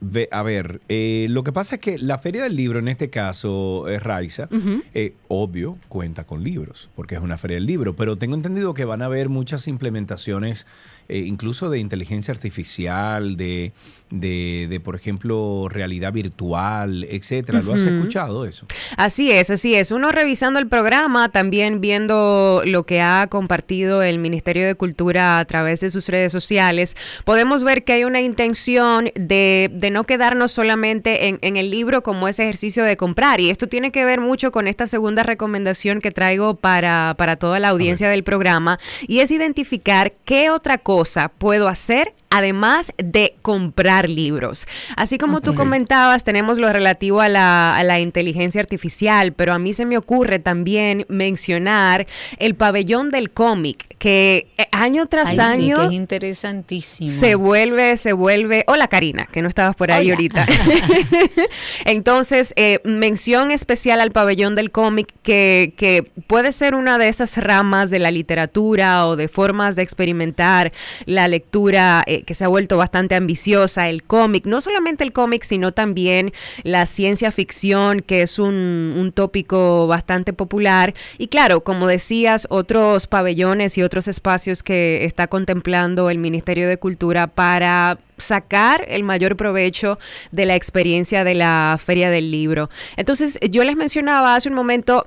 ve- a ver, eh, lo que pasa es que la Feria del Libro, en este caso, es Raiza, Ujú. eh, obvio, cuenta con libros, porque es una Feria del Libro, pero tengo entendido que van a haber muchas implementaciones, eh, incluso de inteligencia artificial, de, de, de, por ejemplo, realidad virtual, etcétera. ¿Lo has escuchado eso? Así es, así es. Uno revisando el programa, también viendo lo que ha compartido el Ministerio de Cultura a través de sus redes sociales, podemos ver que hay una intención de, de no quedarnos solamente en, en el libro como ese ejercicio de comprar. Y esto tiene que ver mucho con esta segunda recomendación que traigo para, para toda la audiencia del programa, y es identificar qué otra cosa puedo hacer además de comprar libros. Así como tú comentabas, tenemos lo relativo a la, a la inteligencia artificial, pero a mí se me ocurre también mencionar el pabellón del cómic, que eh, año tras Ay, sí, año que es interesantísimo. se vuelve, se vuelve. Hola Karina, que no estabas por ahí Hola. ahorita. Entonces, eh, mención especial al pabellón del cómic, que, que puede ser una de esas ramas de la literatura o de formas de experimentar la lectura eh, que se ha vuelto bastante ambiciosa, el cómic, no solamente el cómic, sino también la ciencia ficción, que es un, un tópico bastante popular. Y claro, como decías, otros pabellones y otros espacios que está contemplando el Ministerio de Cultura para sacar el mayor provecho de la experiencia de la Feria del Libro. Entonces, yo les mencionaba hace un momento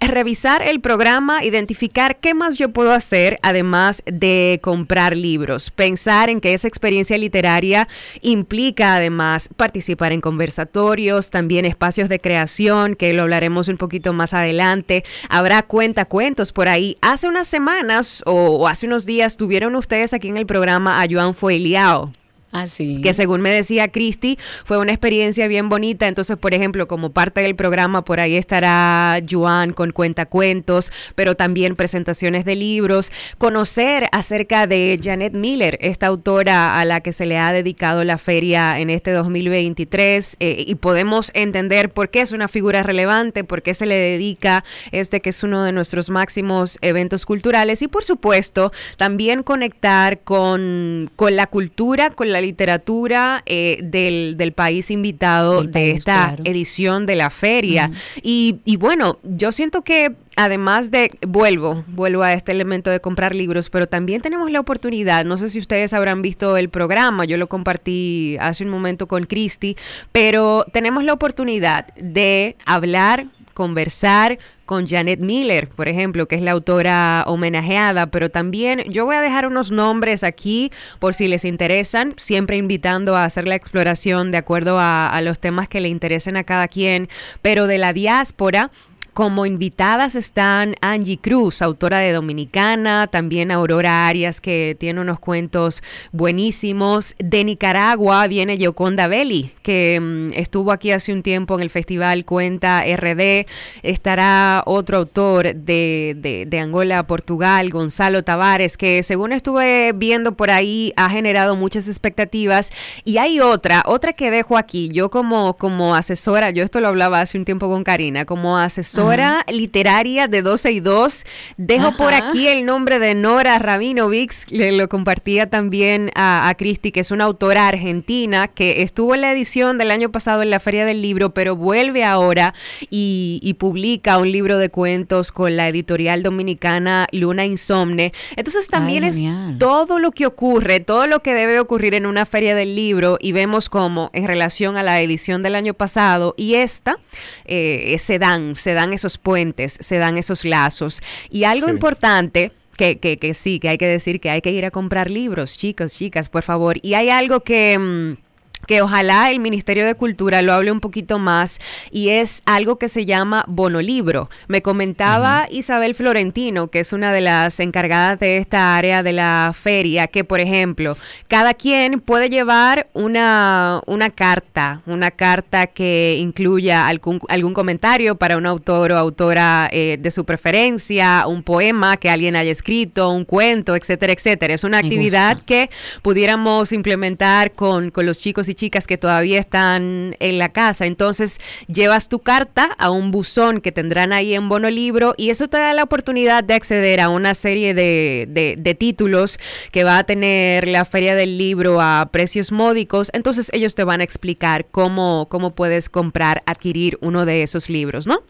revisar el programa, identificar qué más yo puedo hacer además de comprar libros, pensar en que esa experiencia literaria implica además participar en conversatorios, también espacios de creación, que lo hablaremos un poquito más adelante, habrá cuentacuentos por ahí. Hace unas semanas o, hace unos días tuvieron ustedes aquí en el programa a Joan Foeliao. Así. Que según me decía Cristi, fue una experiencia bien bonita. Entonces, por ejemplo, como parte del programa, por ahí estará Joan con cuentacuentos, pero también presentaciones de libros. Conocer acerca de Janet Miller, esta autora a la que se le ha dedicado la feria en este 2023. eh, y podemos entender por qué es una figura relevante, por qué se le dedica este que es uno de nuestros máximos eventos culturales. Y por supuesto, también conectar con, con la cultura, con la la literatura eh, del, del país invitado de esta edición de la feria. y, y bueno, yo siento que además de, vuelvo, vuelvo a este elemento de comprar libros, pero también tenemos la oportunidad, no sé si ustedes habrán visto el programa, yo lo compartí hace un momento con Cristi, pero tenemos la oportunidad de hablar, conversar, con Janet Miller, por ejemplo, que es la autora homenajeada, pero también yo voy a dejar unos nombres aquí por si les interesan, siempre invitando a hacer la exploración de acuerdo a, a los temas que le interesen a cada quien, pero de la diáspora como invitadas están Angie Cruz, autora de Dominicana, también Aurora Arias, que tiene unos cuentos buenísimos. De Nicaragua viene Yoconda Belli, que mm, estuvo aquí hace un tiempo en el festival Cuenta RD. Estará otro autor de, de Angola, Portugal, Gonzalo Tavares, que según estuve viendo por ahí ha generado muchas expectativas. Y hay otra, otra que dejo aquí. Yo como, como asesora, yo esto lo hablaba hace un tiempo con Karina, como asesora literaria de 12 y 2. Dejo por aquí el nombre de Nora Rabinovich, le lo compartía también a, a Cristi, que es una autora argentina que estuvo en la edición del año pasado en la Feria del Libro, pero vuelve ahora y, y publica un libro de cuentos con la editorial dominicana Luna Insomne. Entonces también es todo lo que ocurre, todo lo que debe ocurrir en una feria del libro y vemos cómo en relación a la edición del año pasado y esta eh, se dan, se dan esos puentes, se dan esos lazos. Y algo importante que, que, que, sí, que hay que decir que hay que ir a comprar libros, chicos, chicas, por favor. Y hay algo que... Mm, que ojalá el Ministerio de Cultura lo hable un poquito más y es algo que se llama bonolibro. Me comentaba Isabel Florentino, que es una de las encargadas de esta área de la feria, que por ejemplo, cada quien puede llevar una, una carta, una carta que incluya algún, algún comentario para un autor o autora eh, de su preferencia, un poema que alguien haya escrito, un cuento, etcétera, etcétera. Es una actividad que pudiéramos implementar con, con los chicos y chicas que todavía están en la casa. Entonces llevas tu carta a un buzón que tendrán ahí en Bono Libro y eso te da la oportunidad de acceder a una serie de, de, títulos que va a tener la Feria del Libro a precios módicos. Entonces ellos te van a explicar cómo, cómo puedes comprar, adquirir uno de esos libros, ¿no?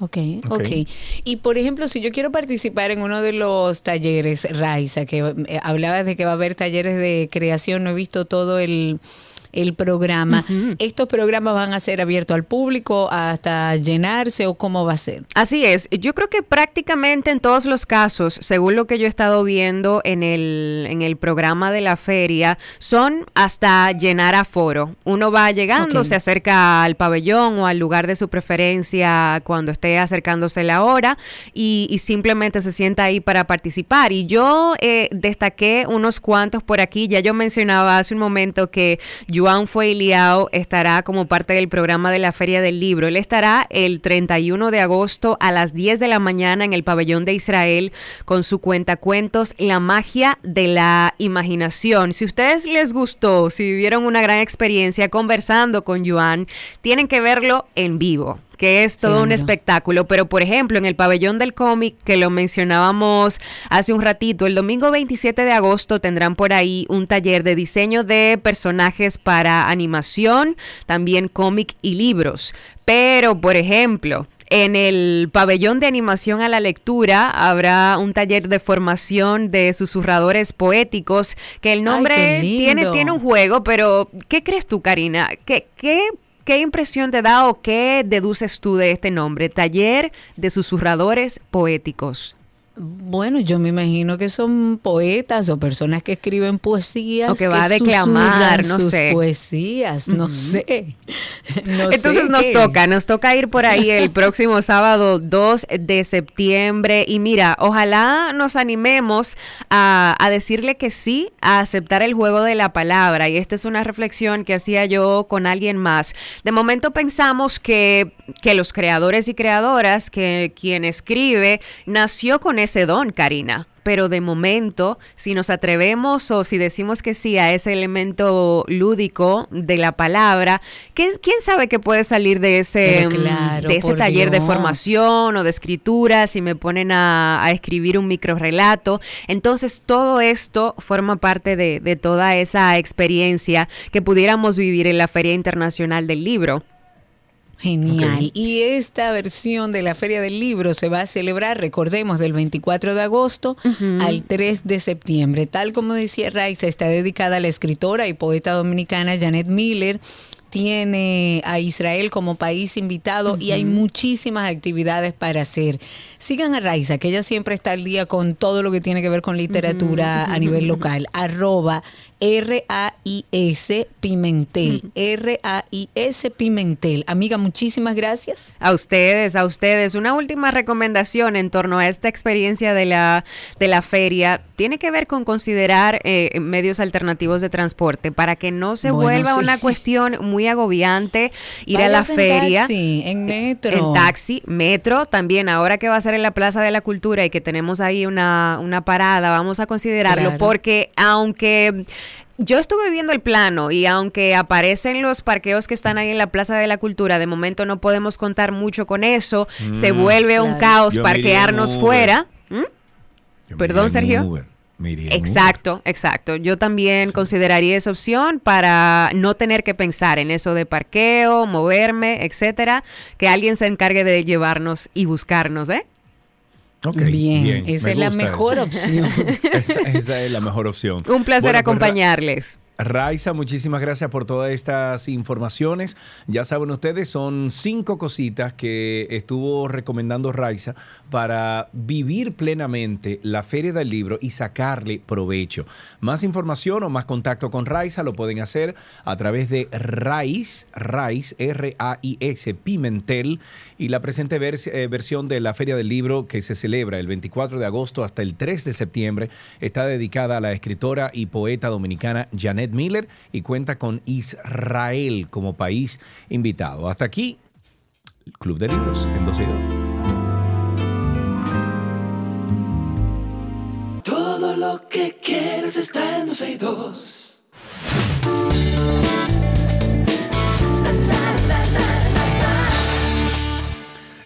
Ok, ok. Y por ejemplo, si yo quiero participar en uno de los talleres, Raiza, que eh, hablaba de que va a haber talleres de creación, no he visto todo el el programa. ¿Estos programas van a ser abiertos al público hasta llenarse o cómo va a ser? Así es. Yo creo que prácticamente en todos los casos, según lo que yo he estado viendo en el, en el programa de la feria, son hasta llenar aforo. Uno va llegando, se acerca al pabellón o al lugar de su preferencia cuando esté acercándose la hora y, simplemente se sienta ahí para participar. Y yo eh, destaqué unos cuantos por aquí. Ya yo mencionaba hace un momento que yo Juan Fueiliao estará como parte del programa de la Feria del Libro. Él estará el 31 de agosto a las 10 de la mañana en el pabellón de Israel con su cuenta cuentos La magia de la imaginación. Si ustedes les gustó, si vivieron una gran experiencia conversando con Juan, tienen que verlo en vivo que es todo un espectáculo. Pero, por ejemplo, en el pabellón del cómic, que lo mencionábamos hace un ratito, el domingo 27 de agosto tendrán por ahí un taller de diseño de personajes para animación, también cómic y libros. Pero, por ejemplo, en el pabellón de animación a la lectura habrá un taller de formación de susurradores poéticos, que el nombre tiene, tiene un juego, pero ¿qué crees tú, Karina? ¿Qué, qué ¿Qué impresión te da o qué deduces tú de este nombre? Taller de susurradores poéticos. Bueno, yo me imagino que son poetas o personas que escriben poesías. O que, va a declamar, no sus sé. poesías, no sé. Entonces nos toca, nos toca ir por ahí el próximo sábado 2 de septiembre. Y mira, ojalá nos animemos a, a decirle que sí, a aceptar el juego de la palabra. Y esta es una reflexión que hacía yo con alguien más. De momento pensamos que, que los creadores y creadoras, que quien escribe, nació con ese don, Karina pero de momento, si nos atrevemos o si decimos que sí a ese elemento lúdico de la palabra, ¿quién, sabe qué puede salir de ese, mm, claro, de ese taller de formación o de escritura, si me ponen a, a escribir un microrelato? Entonces, todo esto forma parte de, de toda esa experiencia que pudiéramos vivir en la Feria Internacional del Libro. Genial. Y esta versión de la Feria del Libro se va a celebrar, recordemos, del 24 de agosto al 3 de septiembre. Tal como decía Raiza, está dedicada a la escritora y poeta dominicana Janet Miller. Tiene a Israel como país invitado y hay muchísimas actividades para hacer. Sigan a Raiza, que ella siempre está al día con todo lo que tiene que ver con literatura a nivel local. Arroba R-A-I-S Pimentel. R-A-I-S Pimentel. Amiga, muchísimas gracias. A ustedes, a ustedes. Una última recomendación en torno a esta experiencia de la, de la feria tiene que ver con considerar eh, medios alternativos de transporte para que no se Bueno, vuelva sí. una cuestión muy agobiante ir a la feria. taxi, en metro. En taxi, metro, también ahora que va a ser en la Plaza de la Cultura y que tenemos ahí una, una parada, vamos a considerarlo Claro. porque aunque yo estuve viendo el plano y aunque aparecen los parqueos que están ahí en la Plaza de la Cultura, de momento no podemos contar mucho con eso, se Mm. vuelve un caos Yo parquearnos fuera. ¿Mm? Perdón, Sergio. Exacto, exacto. Yo también consideraría esa opción para no tener que pensar en eso de parqueo, moverme, etcétera, que alguien se encargue de llevarnos y buscarnos, ¿eh? Bien, esa me es la mejor opción. esa, esa es la mejor opción. Un placer Bueno, pues, acompañarles. Raiza, muchísimas gracias por todas estas informaciones. Ya saben ustedes, son cinco cositas que estuvo recomendando Raiza para vivir plenamente la Feria del Libro y sacarle provecho. Más información o más contacto con Raiza lo pueden hacer a través de Raiz, Raiz, R-A-I-S, Pimentel, y la presente eh, versión de la Feria del Libro que se celebra el 24 de agosto hasta el 3 de septiembre está dedicada a la escritora y poeta dominicana Janet Miller y cuenta con Israel como país invitado. Hasta aquí, el Club de Libros en 12 y 2. Todo lo que quieres está en 12 y 2.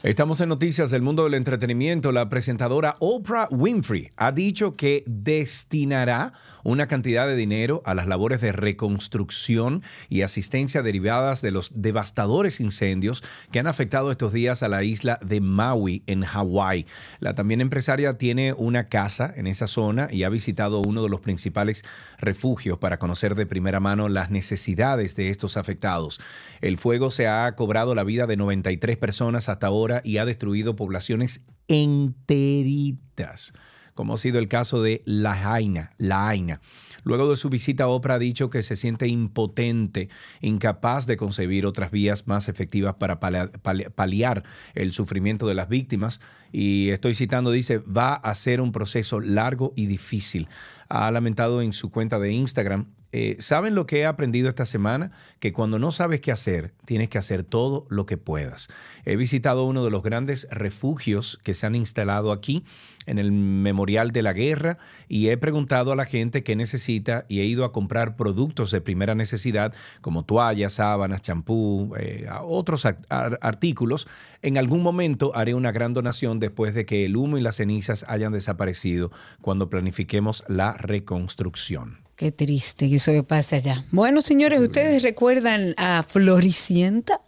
Estamos en noticias del mundo del entretenimiento. La presentadora Oprah Winfrey ha dicho que destinará una cantidad de dinero a las labores de reconstrucción y asistencia derivadas de los devastadores incendios que han afectado estos días a la isla de Maui en Hawái. La también empresaria tiene una casa en esa zona y ha visitado uno de los principales refugios para conocer de primera mano las necesidades de estos afectados. El fuego se ha cobrado la vida de 93 personas hasta ahora y ha destruido poblaciones enteritas como ha sido el caso de La Jaina, La Jaina. Luego de su visita, Oprah ha dicho que se siente impotente, incapaz de concebir otras vías más efectivas para paliar el sufrimiento de las víctimas. Y estoy citando, dice, va a ser un proceso largo y difícil. Ha lamentado en su cuenta de Instagram. Eh, ¿Saben lo que he aprendido esta semana? Que cuando no sabes qué hacer, tienes que hacer todo lo que puedas. He visitado uno de los grandes refugios que se han instalado aquí en el Memorial de la Guerra y he preguntado a la gente qué necesita y he ido a comprar productos de primera necesidad como toallas, sábanas, champú, eh, otros ar- ar- artículos. En algún momento haré una gran donación después de que el humo y las cenizas hayan desaparecido cuando planifiquemos la reconstrucción. Qué triste que eso que pasa allá. Bueno, señores, ¿ustedes recuerdan a Floricienta?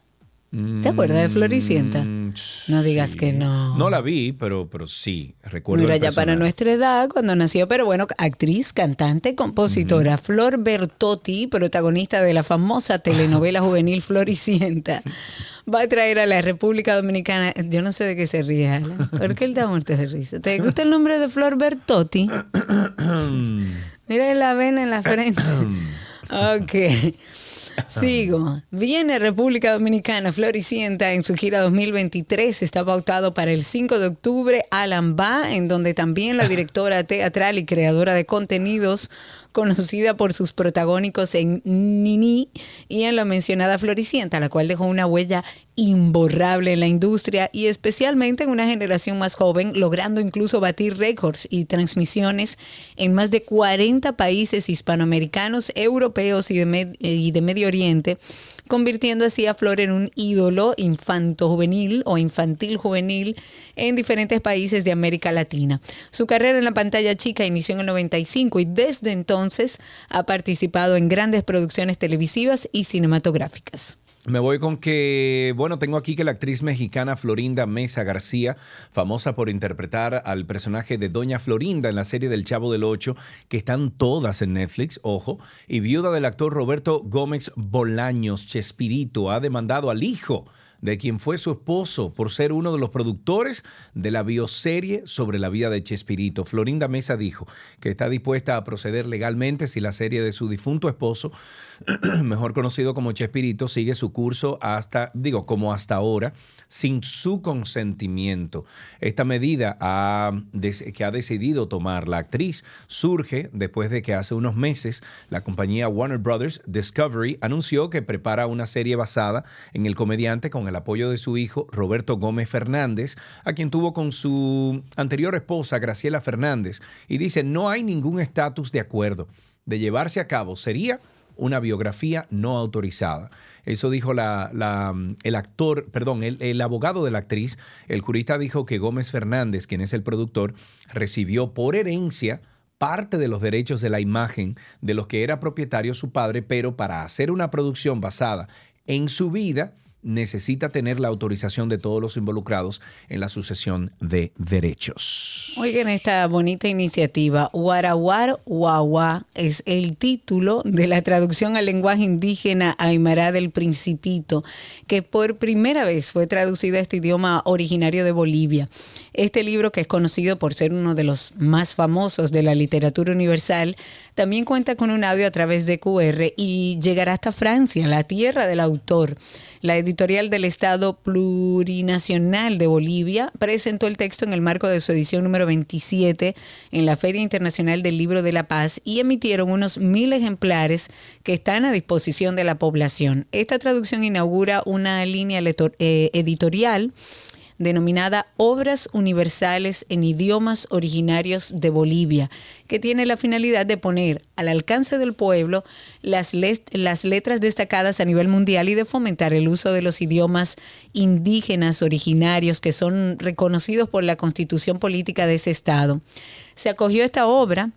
¿Te acuerdas de Floricienta? No digas que no. Mm, No la vi, pero, pero sí, recuerdo. El ya para nuestra edad cuando nació, pero bueno, actriz, cantante, compositora. Flor Bertotti, protagonista de la famosa telenovela juvenil Floricienta, va a traer a la República Dominicana. Yo no sé de qué se ríe, Alan. ¿Por qué él está muerto de risa? ¿Te gusta el nombre de Flor Bertotti? Mira la vena en la frente. ok. Sigo. Viene República Dominicana Floricienta en su gira 2023. Está pautado para el 5 de octubre. Alan va, en donde también la directora teatral y creadora de contenidos conocida por sus protagónicos en Nini y en la mencionada Floricienta, la cual dejó una huella imborrable en la industria y especialmente en una generación más joven, logrando incluso batir récords y transmisiones en más de 40 países hispanoamericanos, europeos y de, y de Medio Oriente, convirtiendo así a Flor en un ídolo infanto juvenil o infantil juvenil en diferentes países de América Latina. Su carrera en la pantalla chica inició en el 95 y desde entonces ha participado en grandes producciones televisivas y cinematográficas. Me voy con que, bueno, tengo aquí que la actriz mexicana Florinda Mesa García, famosa por interpretar al personaje de Doña Florinda en la serie del Chavo del Ocho, que están todas en Netflix, ojo, y viuda del actor Roberto Gómez Bolaños Chespirito, ha demandado al hijo de quien fue su esposo por ser uno de los productores de la bioserie sobre la vida de Chespirito. Florinda Mesa dijo que está dispuesta a proceder legalmente si la serie de su difunto esposo, mejor conocido como Chespirito, sigue su curso hasta, digo, como hasta ahora, sin su consentimiento. Esta medida que ha decidido tomar la actriz surge después de que hace unos meses la compañía Warner Brothers Discovery anunció que prepara una serie basada en el comediante con el apoyo de su hijo Roberto Gómez Fernández, a quien tuvo con su anterior esposa Graciela Fernández, y dice, no hay ningún estatus de acuerdo. De llevarse a cabo sería una biografía no autorizada. Eso dijo el actor, perdón, el, el abogado de la actriz. El jurista dijo que Gómez Fernández, quien es el productor, recibió por herencia parte de los derechos de la imagen de los que era propietario su padre, pero para hacer una producción basada en su vida, necesita tener la autorización de todos los involucrados en la sucesión de derechos. Oigan esta bonita iniciativa. Warawar Wawa es el título de la traducción al lenguaje indígena Aymara del Principito, que por primera vez fue traducida a este idioma originario de Bolivia. Este libro, que es conocido por ser uno de los más famosos de la literatura universal, también cuenta con un audio a través de QR y llegará hasta Francia, la tierra del autor. La editorial del Estado Plurinacional de Bolivia presentó el texto en el marco de su edición número 27 en la Feria Internacional del Libro de la Paz y emitieron unos mil ejemplares que están a disposición de la población. Esta traducción inaugura una línea eh, editorial denominada Obras Universales en Idiomas Originarios de Bolivia, que tiene la finalidad de poner al alcance del pueblo las, las letras destacadas a nivel mundial y de fomentar el uso de los idiomas indígenas originarios que son reconocidos por la constitución política de ese estado. Se acogió esta obra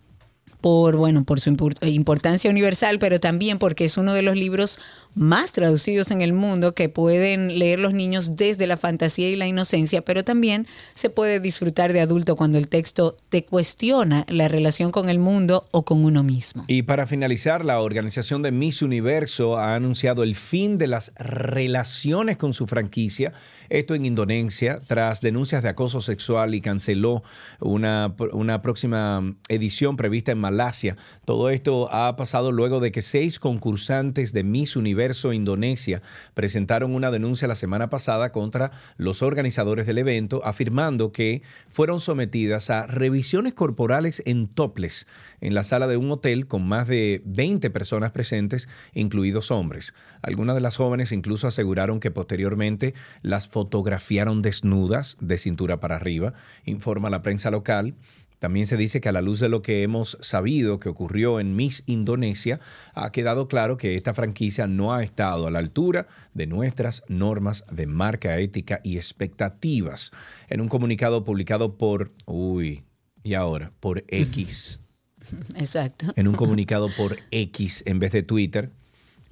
por bueno por su impor- importancia universal, pero también porque es uno de los libros más traducidos en el mundo que pueden leer los niños desde la fantasía y la inocencia, pero también se puede disfrutar de adulto cuando el texto te cuestiona la relación con el mundo o con uno mismo. Y para finalizar, la organización de Miss Universo ha anunciado el fin de las relaciones con su franquicia, esto en Indonesia, tras denuncias de acoso sexual y canceló una, una próxima edición prevista en Malasia. Todo esto ha pasado luego de que seis concursantes de Miss Universo Indonesia presentaron una denuncia la semana pasada contra los organizadores del evento, afirmando que fueron sometidas a revisiones corporales en toples en la sala de un hotel con más de 20 personas presentes, incluidos hombres. Algunas de las jóvenes incluso aseguraron que posteriormente las fotografiaron desnudas de cintura para arriba, informa la prensa local. También se dice que a la luz de lo que hemos sabido que ocurrió en Miss Indonesia, ha quedado claro que esta franquicia no ha estado a la altura de nuestras normas de marca ética y expectativas. En un comunicado publicado por, uy, y ahora, por X, Exacto. en un comunicado por X en vez de Twitter,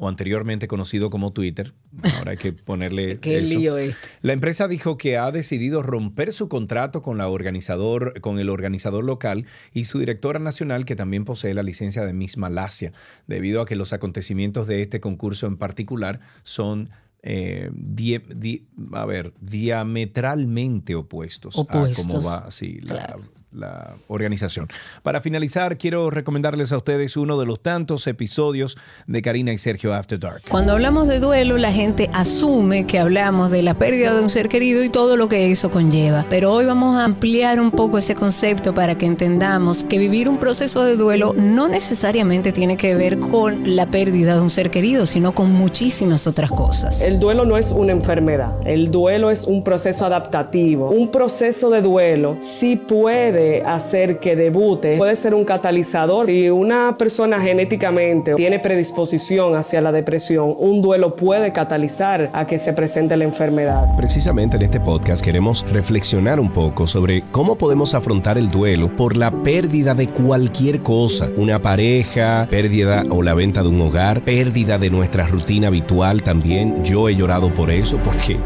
o anteriormente conocido como Twitter. Ahora hay que ponerle. Qué eso. lío este. La empresa dijo que ha decidido romper su contrato con, la organizador, con el organizador local y su directora nacional, que también posee la licencia de Miss Malasia, debido a que los acontecimientos de este concurso en particular son. eh, di- a ver, diametralmente opuestos, a cómo va así la, Claro. La organización. Para finalizar, quiero recomendarles a ustedes uno de los tantos episodios de Karina y Sergio After Dark. Cuando hablamos de duelo, la gente asume que hablamos de la pérdida de un ser querido y todo lo que eso conlleva. Pero hoy vamos a ampliar un poco ese concepto para que entendamos que vivir un proceso de duelo no necesariamente tiene que ver con la pérdida de un ser querido, sino con muchísimas otras cosas. El duelo no es una enfermedad, el duelo es un proceso adaptativo. Un proceso de duelo sí puede hacer que debute, puede ser un catalizador. Si una persona genéticamente tiene predisposición hacia la depresión, un duelo puede catalizar a que se presente la enfermedad. Precisamente en este podcast queremos reflexionar un poco sobre cómo podemos afrontar el duelo por la pérdida de cualquier cosa, una pareja, pérdida o la venta de un hogar, pérdida de nuestra rutina habitual también. Yo he llorado por eso porque...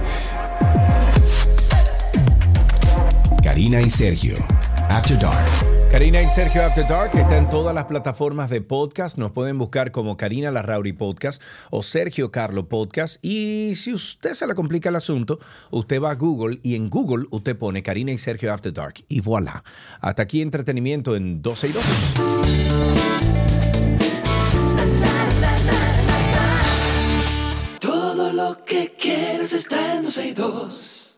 Karina y Sergio, After Dark. Karina y Sergio After Dark está en todas las plataformas de podcast. Nos pueden buscar como Karina Larrauri Podcast o Sergio Carlo Podcast. Y si usted se le complica el asunto, usted va a Google y en Google usted pone Karina y Sergio After Dark. Y voilà. Hasta aquí entretenimiento en 12 y 2. Todo lo que quieres está en 12 y 2.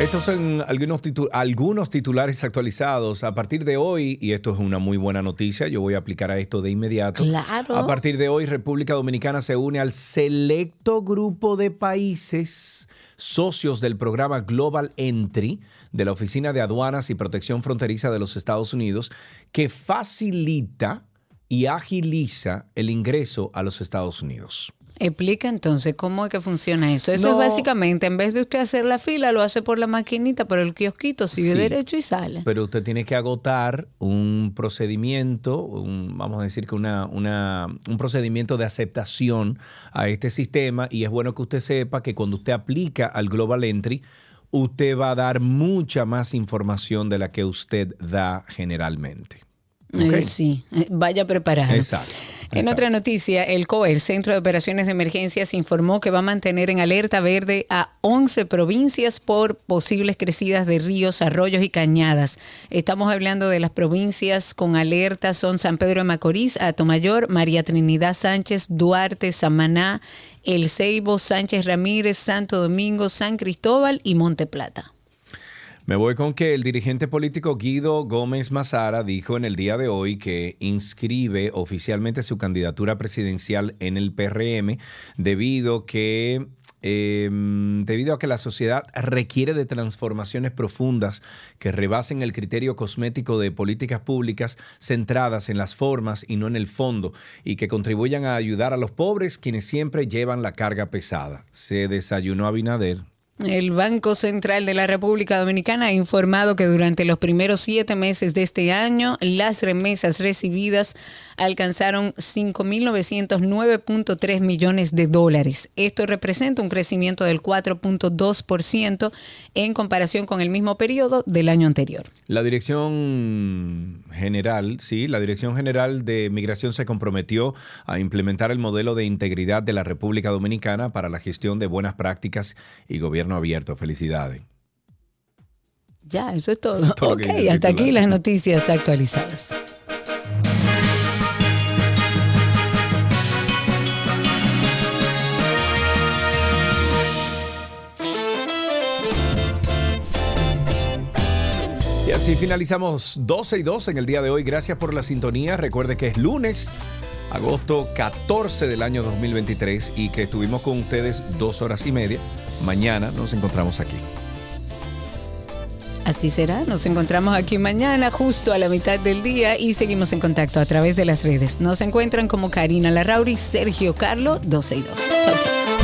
Estos son algunos, titu- algunos titulares actualizados. A partir de hoy, y esto es una muy buena noticia, yo voy a aplicar a esto de inmediato. Claro. A partir de hoy, República Dominicana se une al selecto grupo de países socios del programa Global Entry de la Oficina de Aduanas y Protección Fronteriza de los Estados Unidos, que facilita y agiliza el ingreso a los Estados Unidos. Explica entonces cómo es que funciona eso. Eso No. es básicamente, en vez de usted hacer la fila, lo hace por la maquinita, por el kiosquito, sigue Sí. derecho y sale. Pero usted tiene que agotar un procedimiento, un- vamos a decir que una, una- un procedimiento de aceptación a este sistema y es bueno que usted sepa que cuando usted aplica al Global Entry, usted va a dar mucha más información de la que usted da generalmente. Eh, sí, eh, vaya preparado. Exacto. En exacto. otra noticia, el COE, el Centro de Operaciones de Emergencias, informó que va a mantener en alerta verde a 11 provincias por posibles crecidas de ríos, arroyos y cañadas. Estamos hablando de las provincias con alerta, son San Pedro de Macorís, Atomayor, María Trinidad Sánchez, Duarte, Samaná, El Ceibo, Sánchez Ramírez, Santo Domingo, San Cristóbal y Monte Plata. Me voy con que el dirigente político Guido Gómez Mazara dijo en el día de hoy que inscribe oficialmente su candidatura presidencial en el PRM debido que eh, debido a que la sociedad requiere de transformaciones profundas que rebasen el criterio cosmético de políticas públicas centradas en las formas y no en el fondo y que contribuyan a ayudar a los pobres quienes siempre llevan la carga pesada. Se desayunó Abinader. El Banco Central de la República Dominicana ha informado que durante los primeros siete meses de este año, las remesas recibidas alcanzaron 5.909.3 millones de dólares. Esto representa un crecimiento del 4.2% en comparación con el mismo periodo del año anterior. La Dirección General, sí, la Dirección General de Migración se comprometió a implementar el modelo de integridad de la República Dominicana para la gestión de buenas prácticas y gobierno abierto. Felicidades. Ya, eso es todo. Eso es todo lo ok, hasta aquí las noticias actualizadas. Y así finalizamos 12 y 2 en el día de hoy. Gracias por la sintonía. Recuerde que es lunes, agosto 14 del año 2023 y que estuvimos con ustedes dos horas y media. Mañana nos encontramos aquí. Así será. Nos encontramos aquí mañana, justo a la mitad del día, y seguimos en contacto a través de las redes. Nos encuentran como Karina Larrauri, Sergio Carlo, 12 y 2. Chau, chau.